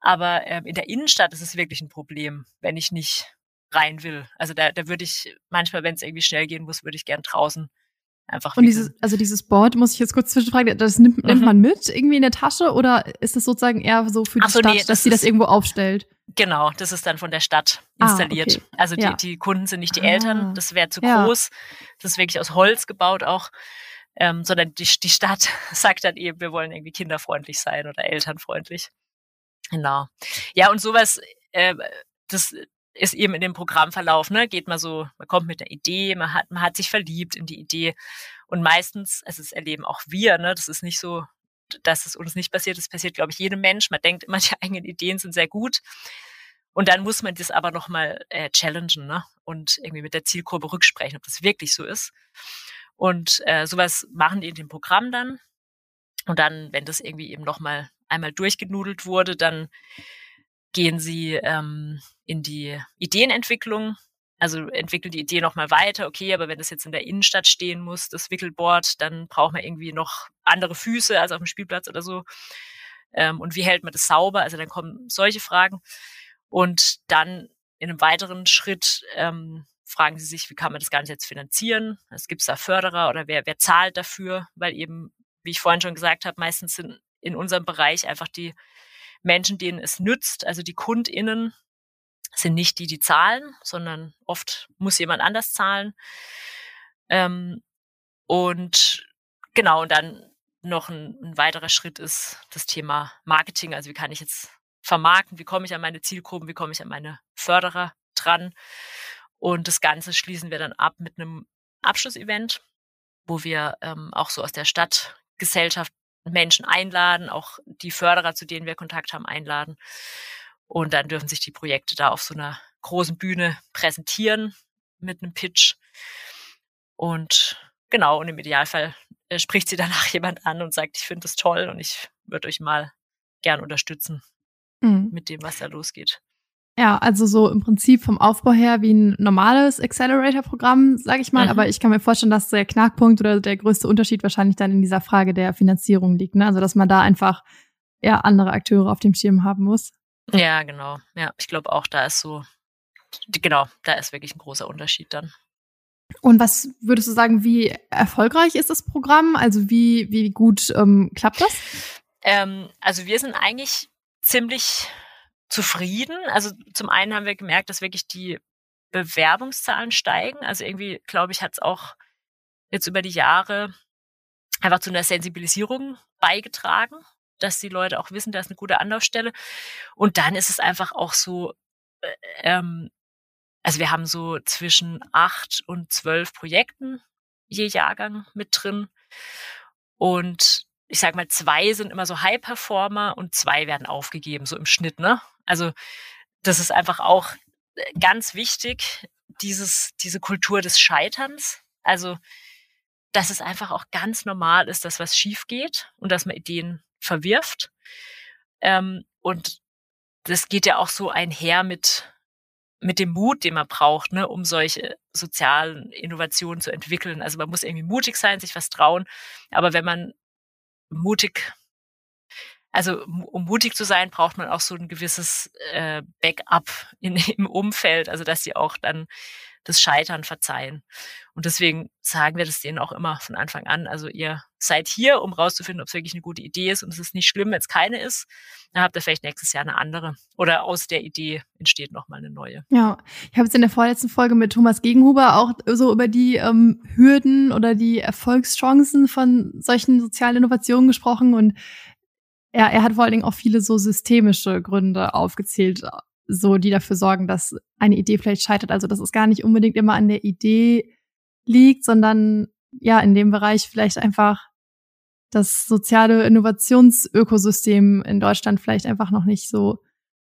Aber ähm, in der Innenstadt ist es wirklich ein Problem, wenn ich nicht rein will. Also da, da würde ich manchmal, wenn es irgendwie schnell gehen muss, würde ich gern draußen einfach. Und dieses, also dieses Board, muss ich jetzt kurz zwischenfragen, das nimmt, mhm. nimmt man mit irgendwie in der Tasche oder ist das sozusagen eher so für die so, Stadt, nee, dass sie das irgendwo aufstellt? Genau, das ist dann von der Stadt installiert. Ah, okay. Also die, ja. die Kunden sind nicht die Eltern, ah. das wäre zu ja. groß. Das ist wirklich aus Holz gebaut auch. Ähm, sondern die, die Stadt *laughs* sagt dann eben, wir wollen irgendwie kinderfreundlich sein oder elternfreundlich. Genau. Ja, und sowas, äh, das ist eben in dem Programmverlauf, ne, geht man so, man kommt mit der Idee, man hat, man hat sich verliebt in die Idee. Und meistens, also das erleben auch wir, ne, das ist nicht so, dass es uns nicht passiert, das passiert, glaube ich, jedem Mensch. Man denkt immer, *laughs* die eigenen Ideen sind sehr gut. Und dann muss man das aber nochmal äh, challengen, ne? Und irgendwie mit der Zielgruppe rücksprechen, ob das wirklich so ist. Und äh, sowas machen die in dem Programm dann. Und dann, wenn das irgendwie eben nochmal einmal durchgenudelt wurde, dann gehen sie ähm, in die Ideenentwicklung, also entwickeln die Idee nochmal weiter, okay, aber wenn das jetzt in der Innenstadt stehen muss, das Wickelboard, dann braucht man irgendwie noch andere Füße als auf dem Spielplatz oder so. Ähm, und wie hält man das sauber? Also dann kommen solche Fragen. Und dann in einem weiteren Schritt ähm, fragen sie sich, wie kann man das Ganze jetzt finanzieren? Es gibt da Förderer oder wer, wer zahlt dafür? Weil eben, wie ich vorhin schon gesagt habe, meistens sind in unserem Bereich einfach die Menschen, denen es nützt, also die KundInnen, sind nicht die, die zahlen, sondern oft muss jemand anders zahlen. Ähm, und genau, und dann noch ein, ein, weiterer Schritt ist das Thema Marketing. Also wie kann ich jetzt vermarkten? Wie komme ich an meine Zielgruppen? Wie komme ich an meine Förderer dran? Und das Ganze schließen wir dann ab mit einem Abschlussevent, wo wir ähm, auch so aus der Stadtgesellschaft Menschen einladen, auch die Förderer, zu denen wir Kontakt haben, einladen. Und dann dürfen sich die Projekte da auf so einer großen Bühne präsentieren mit einem Pitch. Und genau, und im Idealfall äh, spricht sie danach *laughs* jemand an und sagt, ich finde das toll und ich würde euch mal gern unterstützen mhm. mit dem, was da losgeht. Ja, also so im Prinzip vom Aufbau her wie ein normales Accelerator-Programm, sage ich mal. Mhm. Aber ich kann mir vorstellen, dass der Knackpunkt oder der größte Unterschied wahrscheinlich dann in dieser Frage der Finanzierung liegt. Ne? Also dass man da einfach eher andere Akteure auf dem Schirm haben muss. Ja, genau. Ja, ich glaube auch, da ist so, genau, da ist wirklich ein großer Unterschied dann. Und was würdest du sagen, wie erfolgreich ist das Programm? Also wie, wie gut ähm, klappt das? Ähm, also wir sind eigentlich ziemlich zufrieden. Also zum einen haben wir gemerkt, dass wirklich die Bewerbungszahlen steigen. Also irgendwie, glaube ich, hat es auch jetzt über die Jahre einfach zu einer Sensibilisierung beigetragen, dass die Leute auch wissen, da ist eine gute Anlaufstelle. Und dann ist es einfach auch so, äh, ähm, also wir haben so zwischen acht und zwölf Projekten je Jahrgang mit drin. Und ich sag mal, zwei sind immer so High-Performer und zwei werden aufgegeben, so im Schnitt, ne? Also das ist einfach auch äh, ganz wichtig, dieses, diese Kultur des Scheiterns. Also, dass es einfach auch ganz normal ist, dass was schief geht und dass man Ideen verwirft. Ähm, und das geht ja auch so einher mit, mit dem Mut, den man braucht, ne, um solche sozialen Innovationen zu entwickeln. Also man muss irgendwie mutig sein, sich was trauen. Aber wenn man mutig also um mutig zu sein, braucht man auch so ein gewisses äh, Backup in, *laughs* im Umfeld, also dass sie auch dann das Scheitern verzeihen. Und deswegen sagen wir das denen auch immer von Anfang an. Also ihr seid hier, um rauszufinden, ob es wirklich eine gute Idee ist. Und es ist nicht schlimm, wenn es keine ist. Dann habt ihr vielleicht nächstes Jahr eine andere. Oder aus der Idee entsteht nochmal eine neue. Ja, ich habe jetzt in der vorletzten Folge mit Thomas Gegenhuber auch so über die ähm, Hürden oder die Erfolgschancen von solchen sozialen Innovationen gesprochen. Und er, er hat vor allen Dingen auch viele so systemische Gründe aufgezählt, so die dafür sorgen, dass eine Idee vielleicht scheitert. Also dass es gar nicht unbedingt immer an der Idee liegt, sondern ja in dem Bereich vielleicht einfach das soziale Innovationsökosystem in Deutschland vielleicht einfach noch nicht so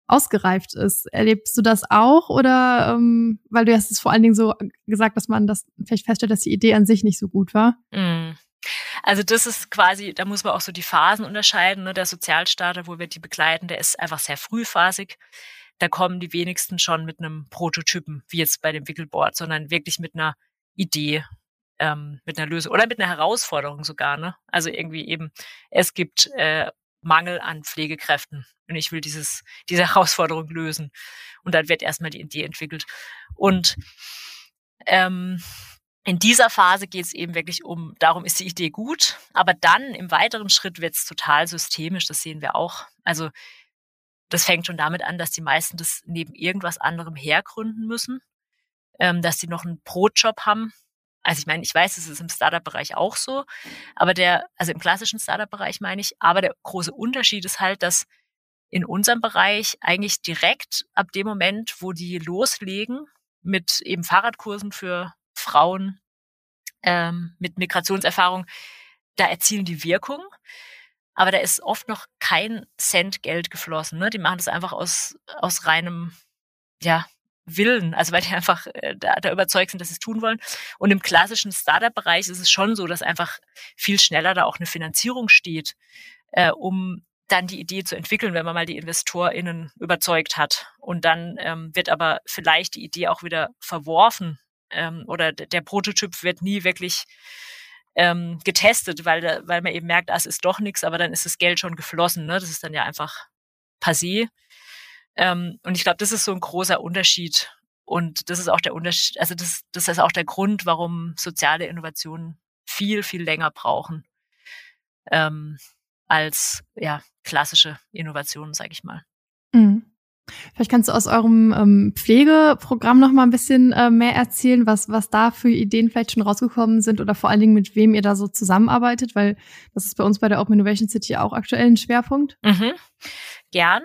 ausgereift ist. Erlebst du das auch oder ähm, weil du hast es vor allen Dingen so gesagt, dass man das vielleicht feststellt, dass die Idee an sich nicht so gut war? Mm. Also das ist quasi, da muss man auch so die Phasen unterscheiden. Ne? Der Sozialstarter, wo wir die begleiten, der ist einfach sehr frühphasig. Da kommen die wenigsten schon mit einem Prototypen, wie jetzt bei dem Wickelboard, sondern wirklich mit einer Idee, ähm, mit einer Lösung oder mit einer Herausforderung sogar. Ne? Also irgendwie eben, es gibt äh, Mangel an Pflegekräften und ich will dieses, diese Herausforderung lösen. Und dann wird erstmal die Idee entwickelt. Und ähm, in dieser Phase geht es eben wirklich um, darum ist die Idee gut, aber dann im weiteren Schritt wird es total systemisch, das sehen wir auch. Also das fängt schon damit an, dass die meisten das neben irgendwas anderem hergründen müssen, ähm, dass sie noch einen Brotjob haben. Also ich meine, ich weiß, es ist im Startup-Bereich auch so, aber der, also im klassischen Startup-Bereich meine ich, aber der große Unterschied ist halt, dass in unserem Bereich eigentlich direkt ab dem Moment, wo die loslegen mit eben Fahrradkursen für Frauen ähm, mit Migrationserfahrung, da erzielen die Wirkung. Aber da ist oft noch kein Cent Geld geflossen. Ne? Die machen das einfach aus, aus reinem, ja, Willen, also weil die *laughs* einfach äh, da, da überzeugt sind, dass sie es tun wollen. Und im klassischen Startup-Bereich ist es schon so, dass einfach viel schneller da auch eine Finanzierung steht, äh, um dann die Idee zu entwickeln, wenn man mal die InvestorInnen überzeugt hat. Und dann ähm, wird aber vielleicht die Idee auch wieder verworfen ähm, oder der Prototyp wird nie wirklich ähm, getestet, weil, weil man eben merkt, ah, es ist doch nichts, aber dann ist das Geld schon geflossen. Ne? Das ist dann ja einfach passé. Ähm, und ich glaube, das ist so ein großer Unterschied. Und das ist auch der Unterschied, also das, das ist auch der Grund, warum soziale Innovationen viel, viel länger brauchen ähm, als ja, klassische Innovationen, sage ich mal. Mhm. Vielleicht kannst du aus eurem ähm, Pflegeprogramm noch mal ein bisschen äh, mehr erzählen, was, was da für Ideen vielleicht schon rausgekommen sind oder vor allen Dingen mit wem ihr da so zusammenarbeitet, weil das ist bei uns bei der Open Innovation City auch aktuell ein Schwerpunkt. Mhm. Gern.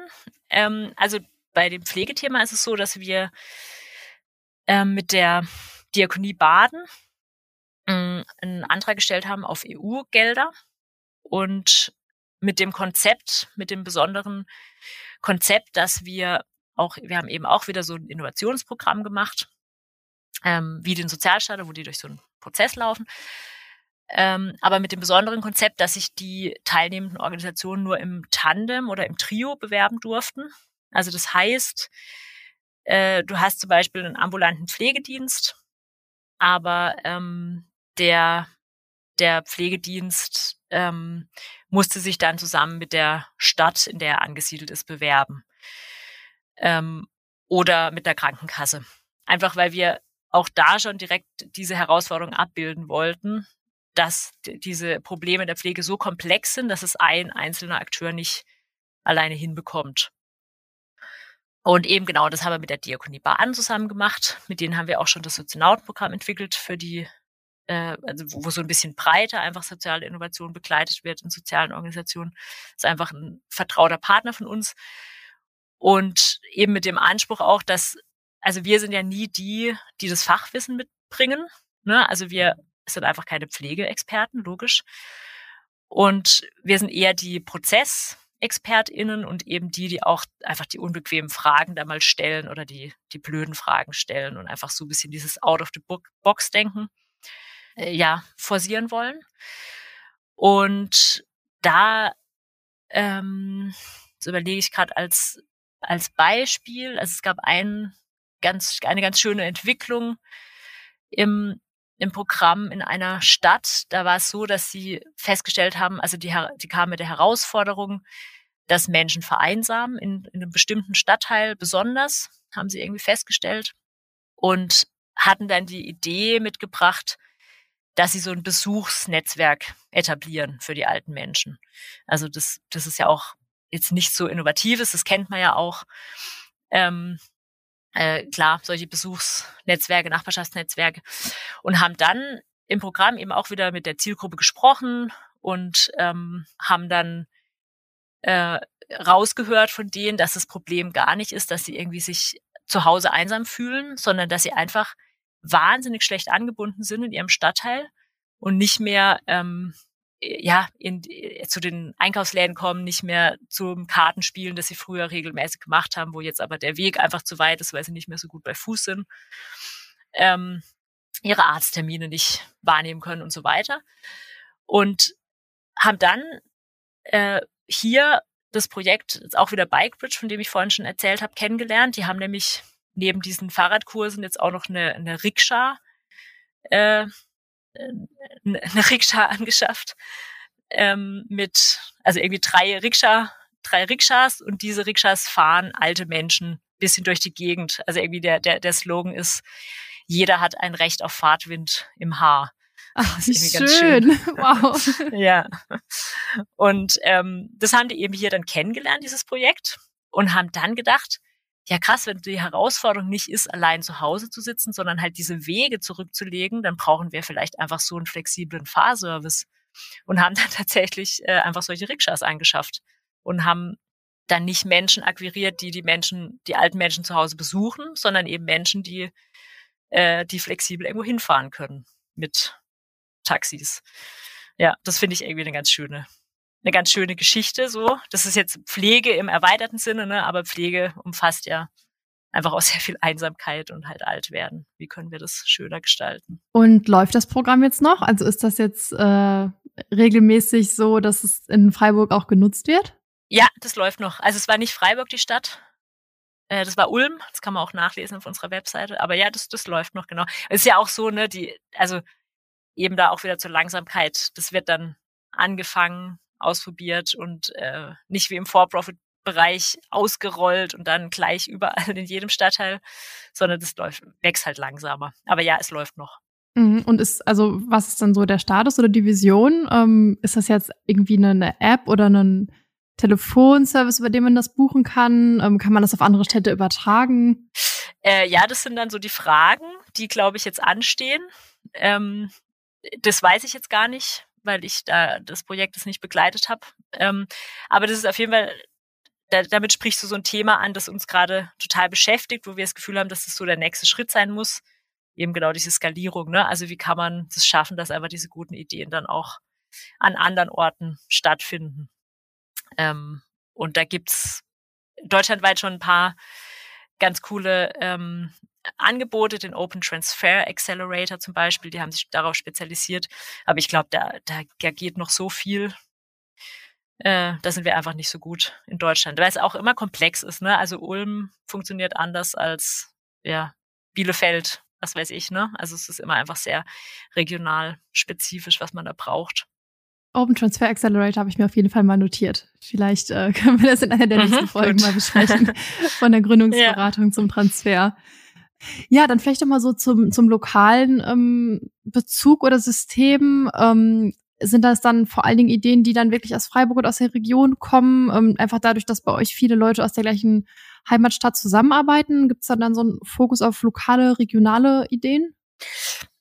Ähm, also bei dem Pflegethema ist es so, dass wir ähm, mit der Diakonie Baden äh, einen Antrag gestellt haben auf EU-Gelder und mit dem Konzept, mit dem besonderen Konzept, dass wir auch, wir haben eben auch wieder so ein Innovationsprogramm gemacht, ähm, wie den Sozialstarter, wo die durch so einen Prozess laufen. Ähm, aber mit dem besonderen Konzept, dass sich die teilnehmenden Organisationen nur im Tandem oder im Trio bewerben durften. Also das heißt, äh, du hast zum Beispiel einen ambulanten Pflegedienst, aber ähm, der, der Pflegedienst ähm, musste sich dann zusammen mit der Stadt, in der er angesiedelt ist, bewerben. Ähm, oder mit der Krankenkasse. Einfach weil wir auch da schon direkt diese Herausforderung abbilden wollten, dass diese Probleme der Pflege so komplex sind, dass es ein einzelner Akteur nicht alleine hinbekommt. Und eben genau das haben wir mit der Diakonie Bahn zusammen gemacht. Mit denen haben wir auch schon das Sozialnautenprogramm entwickelt für die äh, also wo, wo so ein bisschen breiter einfach soziale Innovation begleitet wird in sozialen Organisationen. ist einfach ein vertrauter Partner von uns. Und eben mit dem Anspruch auch, dass, also wir sind ja nie die, die das Fachwissen mitbringen. Ne? Also wir sind einfach keine Pflegeexperten, logisch. Und wir sind eher die ProzessexpertInnen und eben die, die auch einfach die unbequemen Fragen da mal stellen oder die, die blöden Fragen stellen und einfach so ein bisschen dieses Out-of-the-Box-Denken äh, ja, forcieren wollen. Und da ähm, so überlege ich gerade als, als Beispiel, also es gab ein ganz, eine ganz schöne Entwicklung im, im Programm in einer Stadt. Da war es so, dass sie festgestellt haben, also die, die kamen mit der Herausforderung, dass Menschen vereinsamen, in, in einem bestimmten Stadtteil besonders, haben sie irgendwie festgestellt. Und hatten dann die Idee mitgebracht, dass sie so ein Besuchsnetzwerk etablieren für die alten Menschen. Also das, das ist ja auch jetzt nicht so innovatives, das kennt man ja auch. Ähm, äh, klar, solche Besuchsnetzwerke, Nachbarschaftsnetzwerke und haben dann im Programm eben auch wieder mit der Zielgruppe gesprochen und ähm, haben dann äh, rausgehört von denen, dass das Problem gar nicht ist, dass sie irgendwie sich zu Hause einsam fühlen, sondern dass sie einfach wahnsinnig schlecht angebunden sind in ihrem Stadtteil und nicht mehr ähm, ja in, zu den Einkaufsläden kommen, nicht mehr zum Kartenspielen, das sie früher regelmäßig gemacht haben, wo jetzt aber der Weg einfach zu weit ist, weil sie nicht mehr so gut bei Fuß sind, ähm, ihre Arzttermine nicht wahrnehmen können und so weiter. Und haben dann äh, hier das Projekt, jetzt auch wieder Bikebridge, von dem ich vorhin schon erzählt habe, kennengelernt. Die haben nämlich neben diesen Fahrradkursen jetzt auch noch eine, eine Rikscha, äh, eine Rikscha *laughs* angeschafft ähm, mit, also irgendwie drei Rikscha, drei Rikschas und diese Rikschas fahren alte Menschen bisschen durch die Gegend. Also irgendwie der, der, der Slogan ist, jeder hat ein Recht auf Fahrtwind im Haar. Ach, wie schön. schön. *laughs* Wow. *laughs* ja. Und ähm, das haben die eben hier dann kennengelernt, dieses Projekt und haben dann gedacht, ja krass, wenn die Herausforderung nicht ist, allein zu Hause zu sitzen, sondern halt diese Wege zurückzulegen, dann brauchen wir vielleicht einfach so einen flexiblen Fahrservice und haben *laughs* dann tatsächlich äh, einfach solche Rikschas angeschafft und haben dann nicht Menschen akquiriert, die die Menschen, die alten Menschen zu Hause besuchen, sondern eben Menschen, die, äh, die flexibel irgendwo hinfahren können mit Taxis. Ja, das finde ich irgendwie eine ganz schöne, eine ganz schöne Geschichte. So, das ist jetzt Pflege im erweiterten Sinne, ne? Aber Pflege umfasst ja einfach auch *laughs* sehr viel Einsamkeit und halt alt werden. Wie können wir das schöner gestalten? Und läuft das Programm jetzt noch? Also ist das jetzt äh, regelmäßig so, dass es in Freiburg auch genutzt wird? Ja, das läuft noch. Also es war nicht Freiburg die Stadt. Äh, das war Ulm. Das kann man auch nachlesen auf unserer Webseite. Aber ja, das, das läuft noch genau. Es ist ja auch so, ne, die, also eben da auch wieder zur Langsamkeit. Das wird dann angefangen, ausprobiert und äh, nicht wie im For-Profit-Bereich ausgerollt und dann gleich überall in jedem Stadtteil, sondern das läuft, wächst halt langsamer. Aber ja, es läuft noch. Mhm. Und ist, also, was ist dann so der Status oder die Vision? Ähm, ist das jetzt irgendwie eine App oder ein Telefonservice, über den man das buchen kann? Ähm, kann man das auf andere Städte übertragen? Äh, ja, das sind dann so die Fragen, die, glaube ich, jetzt anstehen. Ähm, das weiß ich jetzt gar nicht, weil ich da das Projekt das nicht begleitet habe. Ähm, aber das ist auf jeden Fall, da, damit sprichst du so ein Thema an, das uns gerade total beschäftigt, wo wir das Gefühl haben, dass das so der nächste Schritt sein muss eben genau diese Skalierung. Ne? Also wie kann man das schaffen, dass einfach diese guten Ideen dann auch an anderen Orten stattfinden. Ähm, und da gibt's deutschlandweit schon ein paar ganz coole ähm, Angebote, den Open Transfer Accelerator zum Beispiel, die haben sich darauf spezialisiert. Aber ich glaube, da, da, da geht noch so viel. Äh, da sind wir einfach nicht so gut in Deutschland, weil es auch immer komplex ist. Ne? Also Ulm funktioniert anders als ja, Bielefeld was weiß ich, ne? Also es ist immer einfach sehr regional spezifisch, was man da braucht. Open Transfer Accelerator habe ich mir auf jeden Fall mal notiert. Vielleicht äh, *laughs* können wir das in einer der nächsten mhm, Folgen gut. mal besprechen. Von der *laughs* Gründungsberatung ja. zum Transfer. Ja, dann vielleicht noch mal so zum, zum lokalen ähm, Bezug oder System. Ähm, sind das dann vor allen Dingen Ideen, die dann wirklich aus Freiburg und aus der Region kommen? Ähm, einfach dadurch, dass bei euch viele Leute aus der gleichen Heimatstadt zusammenarbeiten? Gibt es dann, dann so einen Fokus auf lokale, regionale Ideen?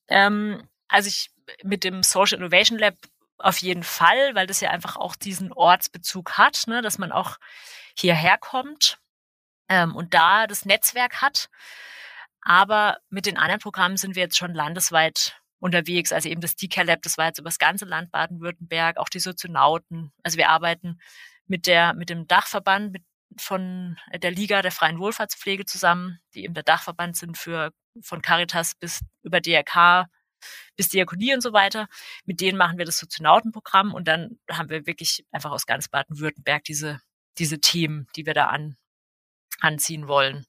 Ähm, also ich mit dem Social Innovation Lab auf jeden Fall, weil das ja einfach auch diesen Ortsbezug hat, ne, dass man auch hierher kommt ähm, und da das Netzwerk hat. Aber mit den anderen Programmen sind wir jetzt schon landesweit unterwegs. Also eben das DK Lab, das war jetzt über das ganze Land Baden-Württemberg, auch die Sozonauten. Also wir arbeiten mit der, mit dem Dachverband, mit von der Liga der freien Wohlfahrtspflege zusammen, die eben der Dachverband sind für von Caritas bis über DRK bis Diakonie und so weiter. Mit denen machen wir das Sozianautenprogramm und dann haben wir wirklich einfach aus ganz Baden-Württemberg diese, diese Themen, die wir da an, anziehen wollen.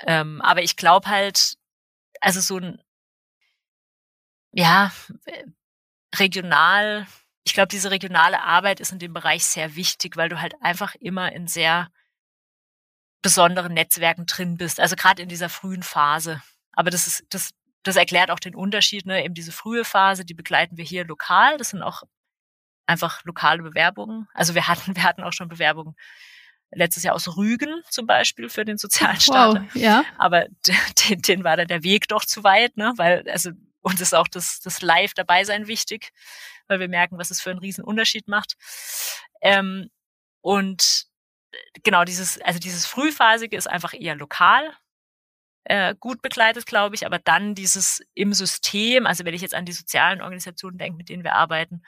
Ähm, aber ich glaube halt, also so ein, ja, regional ich glaube, diese regionale Arbeit ist in dem Bereich sehr wichtig, weil du halt einfach immer in sehr besonderen Netzwerken drin bist. Also gerade in dieser frühen Phase. Aber das ist, das, das erklärt auch den Unterschied, ne? Eben diese frühe Phase, die begleiten wir hier lokal. Das sind auch einfach lokale Bewerbungen. Also wir hatten, *laughs* wir hatten auch schon Bewerbungen letztes Jahr aus Rügen zum Beispiel für den Sozialstaat. Wow, ja. Aber den, den war dann der Weg doch zu weit, ne? Weil, also uns ist auch das, das Live dabei sein wichtig weil wir merken, was es für einen riesen Unterschied macht. Ähm, und genau dieses, also dieses Frühphasige ist einfach eher lokal äh, gut begleitet, glaube ich, aber dann dieses im System, also wenn ich jetzt an die sozialen Organisationen denke, mit denen wir arbeiten,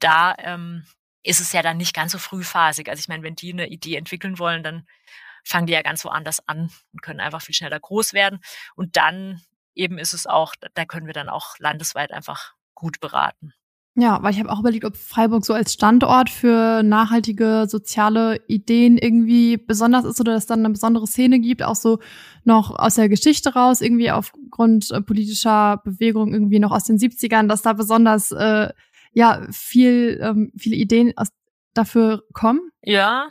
da ähm, ist es ja dann nicht ganz so frühphasig. Also ich meine, wenn die eine Idee entwickeln wollen, dann fangen die ja ganz woanders an und können einfach viel schneller groß werden. Und dann eben ist es auch, da können wir dann auch landesweit einfach gut beraten. Ja, weil ich habe auch überlegt, ob Freiburg so als Standort für nachhaltige soziale Ideen irgendwie besonders ist oder dass dann eine besondere Szene gibt, auch so noch aus der Geschichte raus, irgendwie aufgrund äh, politischer Bewegung irgendwie noch aus den 70ern, dass da besonders äh, ja viel ähm, viele Ideen aus, dafür kommen. Ja,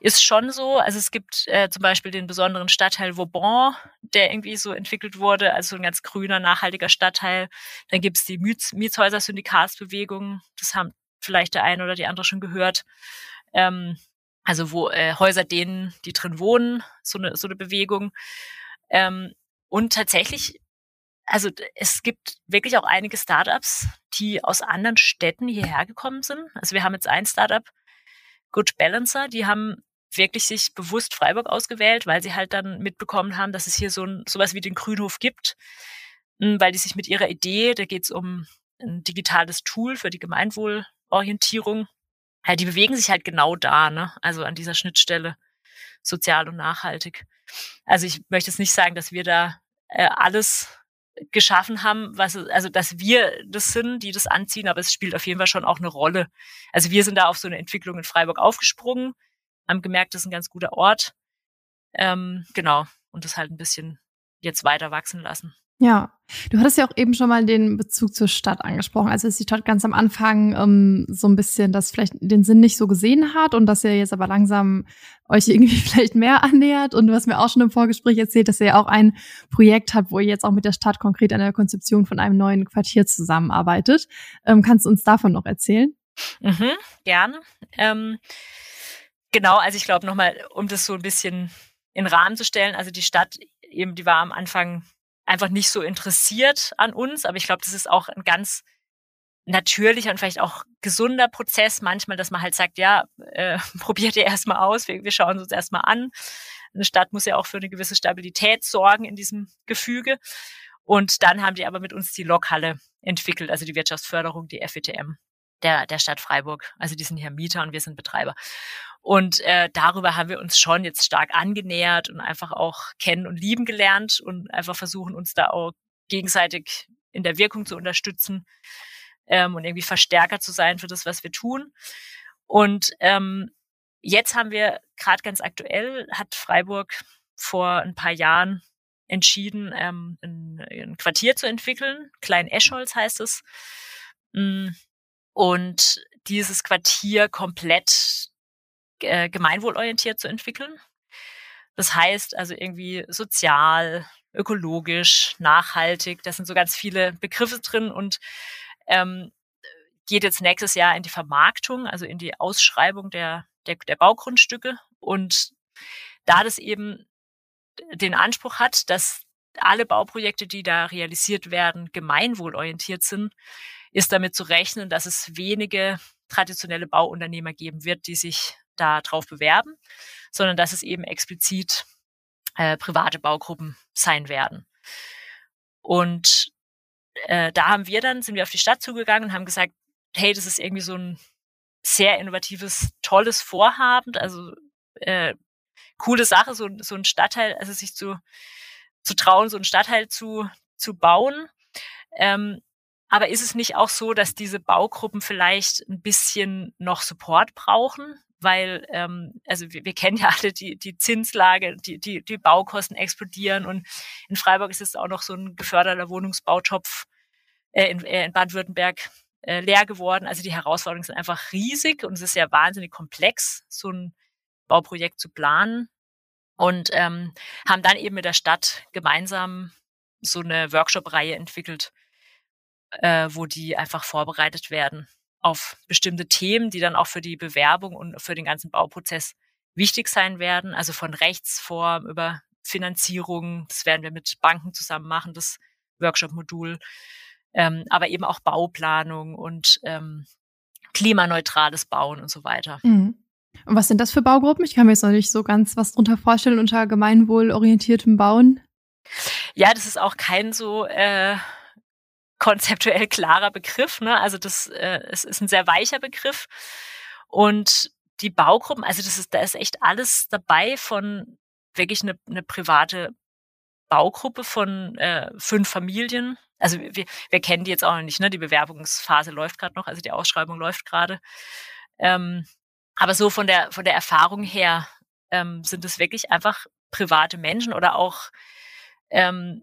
ist schon so. Also es gibt äh, zum Beispiel den besonderen Stadtteil Vauban, der irgendwie so entwickelt wurde, also ein ganz grüner, nachhaltiger Stadtteil. Dann gibt es die Miets Mietshäuser-Syndikatsbewegung. Das haben vielleicht der eine oder die andere schon gehört. Ähm, Also wo äh, Häuser denen, die drin wohnen, so eine, so eine Bewegung. Ähm, und tatsächlich, also es gibt wirklich auch einige Startups, die aus anderen Städten hierher gekommen sind. Also wir haben jetzt ein Startup, Good Balancer, die haben wirklich sich bewusst Freiburg ausgewählt, weil sie halt dann mitbekommen haben, dass es hier so ein, sowas wie den Grünhof gibt, hm, weil die sich mit ihrer Idee, da geht es um ein digitales Tool für die Gemeinwohlorientierung, ja, die bewegen sich halt genau da, ne? Also an dieser Schnittstelle sozial und nachhaltig. Also ich möchte jetzt nicht sagen, dass wir da äh, alles geschaffen haben, was also dass wir das sind, die das anziehen, aber es spielt auf jeden Fall schon auch eine Rolle. Also wir sind da auf so eine Entwicklung in Freiburg aufgesprungen, haben gemerkt, das ist ein ganz guter Ort. Ähm, genau, und das halt ein bisschen jetzt weiter wachsen lassen. Ja, du hattest ja auch eben schon mal den Bezug zur Stadt angesprochen. Also dass die Stadt ganz am Anfang ähm, so ein bisschen das vielleicht den Sinn nicht so gesehen hat und dass ihr jetzt aber langsam euch irgendwie *laughs* vielleicht mehr annähert. Und du hast mir auch schon im Vorgespräch erzählt, dass ihr ja auch ein Projekt habt, wo ihr jetzt auch mit der Stadt konkret an der Konzeption von einem neuen Quartier zusammenarbeitet. Ähm, kannst du uns davon noch erzählen? Mhm, gerne. Ähm, genau, also ich glaube nochmal, um das so ein bisschen in Rahmen zu stellen, also die Stadt eben, die war am Anfang einfach nicht so interessiert an uns. Aber ich glaube, das ist auch ein ganz natürlicher und vielleicht auch gesunder Prozess manchmal, dass man halt sagt, ja, äh, *laughs* probiert ihr erstmal aus, wir, wir schauen uns erstmal an. Eine Stadt muss ja auch für eine gewisse Stabilität sorgen in diesem Gefüge. Und dann haben die aber mit uns die Lokhalle entwickelt, also die Wirtschaftsförderung, die FETM der, der Stadt Freiburg. Also die sind hier Mieter und wir sind Betreiber. Und äh, darüber haben wir uns schon jetzt stark angenähert und einfach auch kennen und lieben gelernt und einfach versuchen, uns da auch gegenseitig in der Wirkung zu unterstützen ähm, und irgendwie Verstärker zu sein für das, was wir tun. Und ähm, jetzt haben wir gerade ganz aktuell, hat Freiburg vor ein paar Jahren entschieden, ähm, ein, ein Quartier zu entwickeln. Klein Eschholz heißt es. Mm, und dieses Quartier komplett äh, gemeinwohlorientiert zu entwickeln. Das heißt also irgendwie sozial, ökologisch, nachhaltig. Da sind so ganz viele Begriffe drin und ähm, geht jetzt nächstes Jahr in die Vermarktung, also in die Ausschreibung der, der, der Baugrundstücke. Und da das eben den Anspruch hat, dass alle Bauprojekte, die da realisiert werden, gemeinwohlorientiert sind, ist damit zu rechnen, dass es wenige traditionelle Bauunternehmer geben wird, die sich da drauf bewerben, sondern dass es eben explizit äh, private Baugruppen sein werden. Und äh, da haben wir dann, sind wir auf die Stadt zugegangen und haben gesagt, hey, das ist irgendwie so ein sehr innovatives, tolles Vorhaben, also äh, coole Sache, so, so ein Stadtteil, also sich zu, zu trauen, so ein Stadtteil zu, zu bauen. Ähm, aber ist es nicht auch so, dass diese Baugruppen vielleicht ein bisschen noch Support brauchen? weil ähm, also wir, wir kennen ja alle die, die Zinslage, die, die, die Baukosten explodieren und in Freiburg ist es auch noch so ein geförderter Wohnungsbautopf äh, in, äh, in Baden-Württemberg äh, leer geworden. Also die Herausforderungen sind einfach riesig und es ist ja wahnsinnig komplex, so ein Bauprojekt zu planen. Und ähm, haben dann eben mit der Stadt gemeinsam so eine Workshop-Reihe entwickelt, äh, wo die einfach vorbereitet werden auf bestimmte Themen, die dann auch für die Bewerbung und für den ganzen Bauprozess wichtig sein werden. Also von Rechtsform über Finanzierung, das werden wir mit Banken zusammen machen, das Workshop-Modul, ähm, aber eben auch Bauplanung und ähm, klimaneutrales Bauen und so weiter. Mhm. Und was sind das für Baugruppen? Ich kann mir jetzt noch nicht so ganz was drunter vorstellen unter gemeinwohlorientiertem Bauen. Ja, das ist auch kein so äh, konzeptuell klarer Begriff. Ne? Also das äh, es ist ein sehr weicher Begriff. Und die Baugruppen, also das ist, da ist echt alles dabei von wirklich eine, eine private Baugruppe von äh, fünf Familien. Also wir, wir kennen die jetzt auch noch nicht, ne? Die Bewerbungsphase läuft gerade noch, also die Ausschreibung läuft gerade. Ähm, aber so von der von der Erfahrung her ähm, sind es wirklich einfach private Menschen oder auch ähm,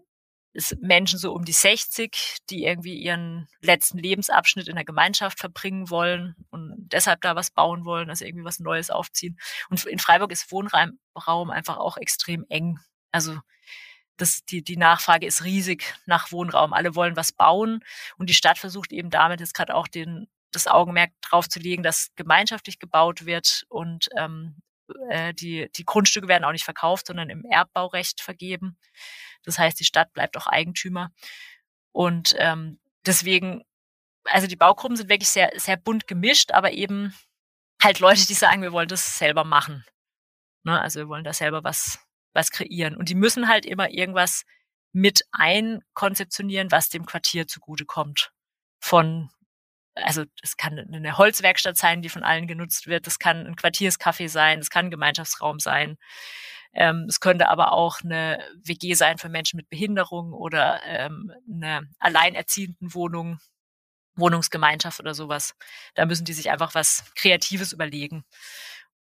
Menschen so um die 60, die irgendwie ihren letzten Lebensabschnitt in der Gemeinschaft verbringen wollen und deshalb da was bauen wollen, also irgendwie was Neues aufziehen. Und in Freiburg ist Wohnraum einfach auch extrem eng. Also das, die, die Nachfrage ist riesig nach Wohnraum. Alle wollen was bauen und die Stadt versucht eben damit jetzt gerade auch den, das Augenmerk drauf zu legen, dass gemeinschaftlich gebaut wird und ähm, äh, die, die Grundstücke werden auch nicht verkauft, sondern im Erbbaurecht vergeben. Das heißt, die Stadt bleibt auch Eigentümer. Und ähm, deswegen, also die Baugruppen sind wirklich sehr, sehr bunt gemischt, aber eben halt Leute, die sagen, wir wollen das selber machen. Ne? Also wir wollen da selber was, was kreieren. Und die müssen halt immer irgendwas mit einkonzeptionieren, was dem Quartier zugutekommt. Von, also es kann eine Holzwerkstatt sein, die von allen genutzt wird, das kann ein Quartierscafé sein, es kann ein Gemeinschaftsraum sein. Ähm, es könnte aber auch eine WG sein für Menschen mit Behinderung oder ähm, eine alleinerziehenden Wohnung, Wohnungsgemeinschaft oder sowas. Da müssen die sich einfach was Kreatives überlegen.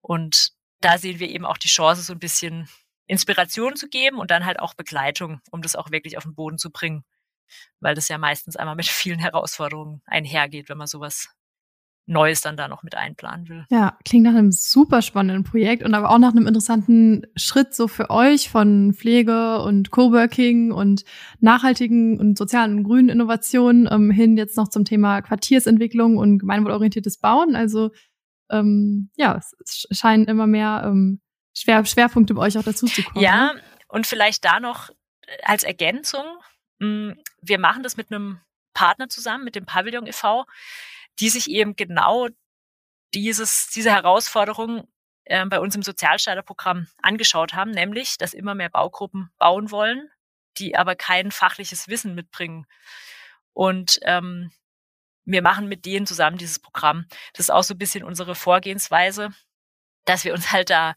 Und da sehen wir eben auch die Chance, so ein bisschen Inspiration zu geben und dann halt auch Begleitung, um das auch wirklich auf den Boden zu bringen. Weil das ja meistens einmal mit *laughs* vielen Herausforderungen einhergeht, wenn man sowas Neues dann da noch mit einplanen will. Ja, klingt nach einem super spannenden Projekt und aber auch nach einem interessanten Schritt so für euch von Pflege und Coworking und nachhaltigen und sozialen und grünen Innovationen ähm, hin jetzt noch zum Thema Quartiersentwicklung und gemeinwohlorientiertes Bauen. Also ähm, ja, es scheinen immer mehr ähm, Schwer, Schwerpunkte bei euch auch dazu zu kommen. Ja, und vielleicht da noch als Ergänzung, hm, wir machen das mit einem Partner zusammen, mit dem Pavillon e.V., die sich eben genau dieses, diese Herausforderung äh, bei uns im Sozialstarterprogramm angeschaut haben, nämlich, dass immer mehr Baugruppen bauen wollen, die aber kein fachliches Wissen mitbringen. Und ähm, wir machen mit denen zusammen dieses Programm. Das ist auch so ein bisschen unsere Vorgehensweise, dass wir uns halt da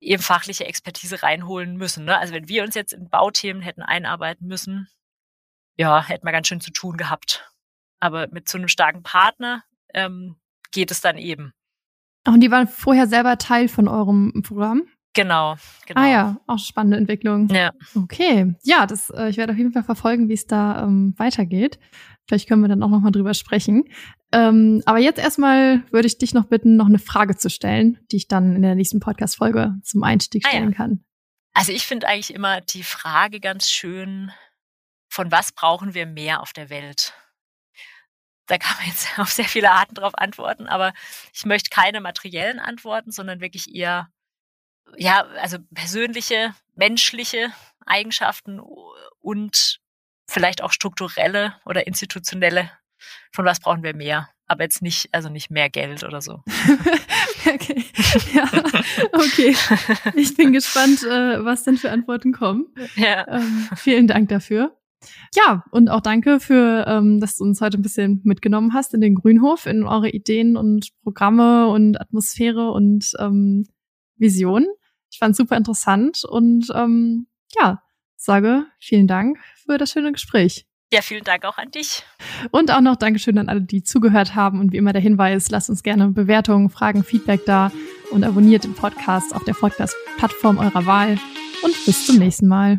eben fachliche Expertise reinholen müssen. Ne? Also wenn wir uns jetzt in Bauthemen hätten einarbeiten müssen, ja, hätten wir ganz schön zu tun gehabt. Aber mit so einem starken Partner ähm, geht es dann eben. Und die waren vorher selber Teil von eurem Programm? Genau, genau. Ah ja, auch spannende Entwicklung. Ja. Okay, ja, das, äh, ich werde auf jeden Fall verfolgen, wie es da ähm, weitergeht. Vielleicht können wir dann auch noch mal drüber sprechen. Ähm, aber jetzt erstmal würde ich dich noch bitten, noch eine Frage zu stellen, die ich dann in der nächsten Podcast-Folge zum Einstieg stellen ah, ja. kann. Also ich finde eigentlich immer die Frage ganz schön, von was brauchen wir mehr auf der Welt? Da kann man jetzt *laughs* auf sehr viele Arten drauf antworten, aber ich möchte keine materiellen Antworten, sondern wirklich eher ja, also persönliche, menschliche Eigenschaften und vielleicht auch strukturelle oder institutionelle. Von was brauchen wir mehr? Aber jetzt nicht, also nicht mehr Geld oder so. *laughs* okay. Ja, okay. Ich bin gespannt, äh, was denn für Antworten kommen. Ja. Ähm, vielen Dank dafür. Ja, und auch danke für, ähm, dass du uns heute ein bisschen mitgenommen hast in den Grünhof, in eure Ideen und Programme und Atmosphäre und ähm, Visionen. Ich fand es super interessant und ähm, ja, sage vielen Dank für das schöne Gespräch. Ja, vielen Dank auch an dich. Und auch noch Dankeschön an alle, die zugehört haben. Und wie immer der Hinweis, lasst uns gerne Bewertungen, Fragen, Feedback da und abonniert den Podcast auf der Podcast-Plattform eurer Wahl. Und bis zum nächsten Mal.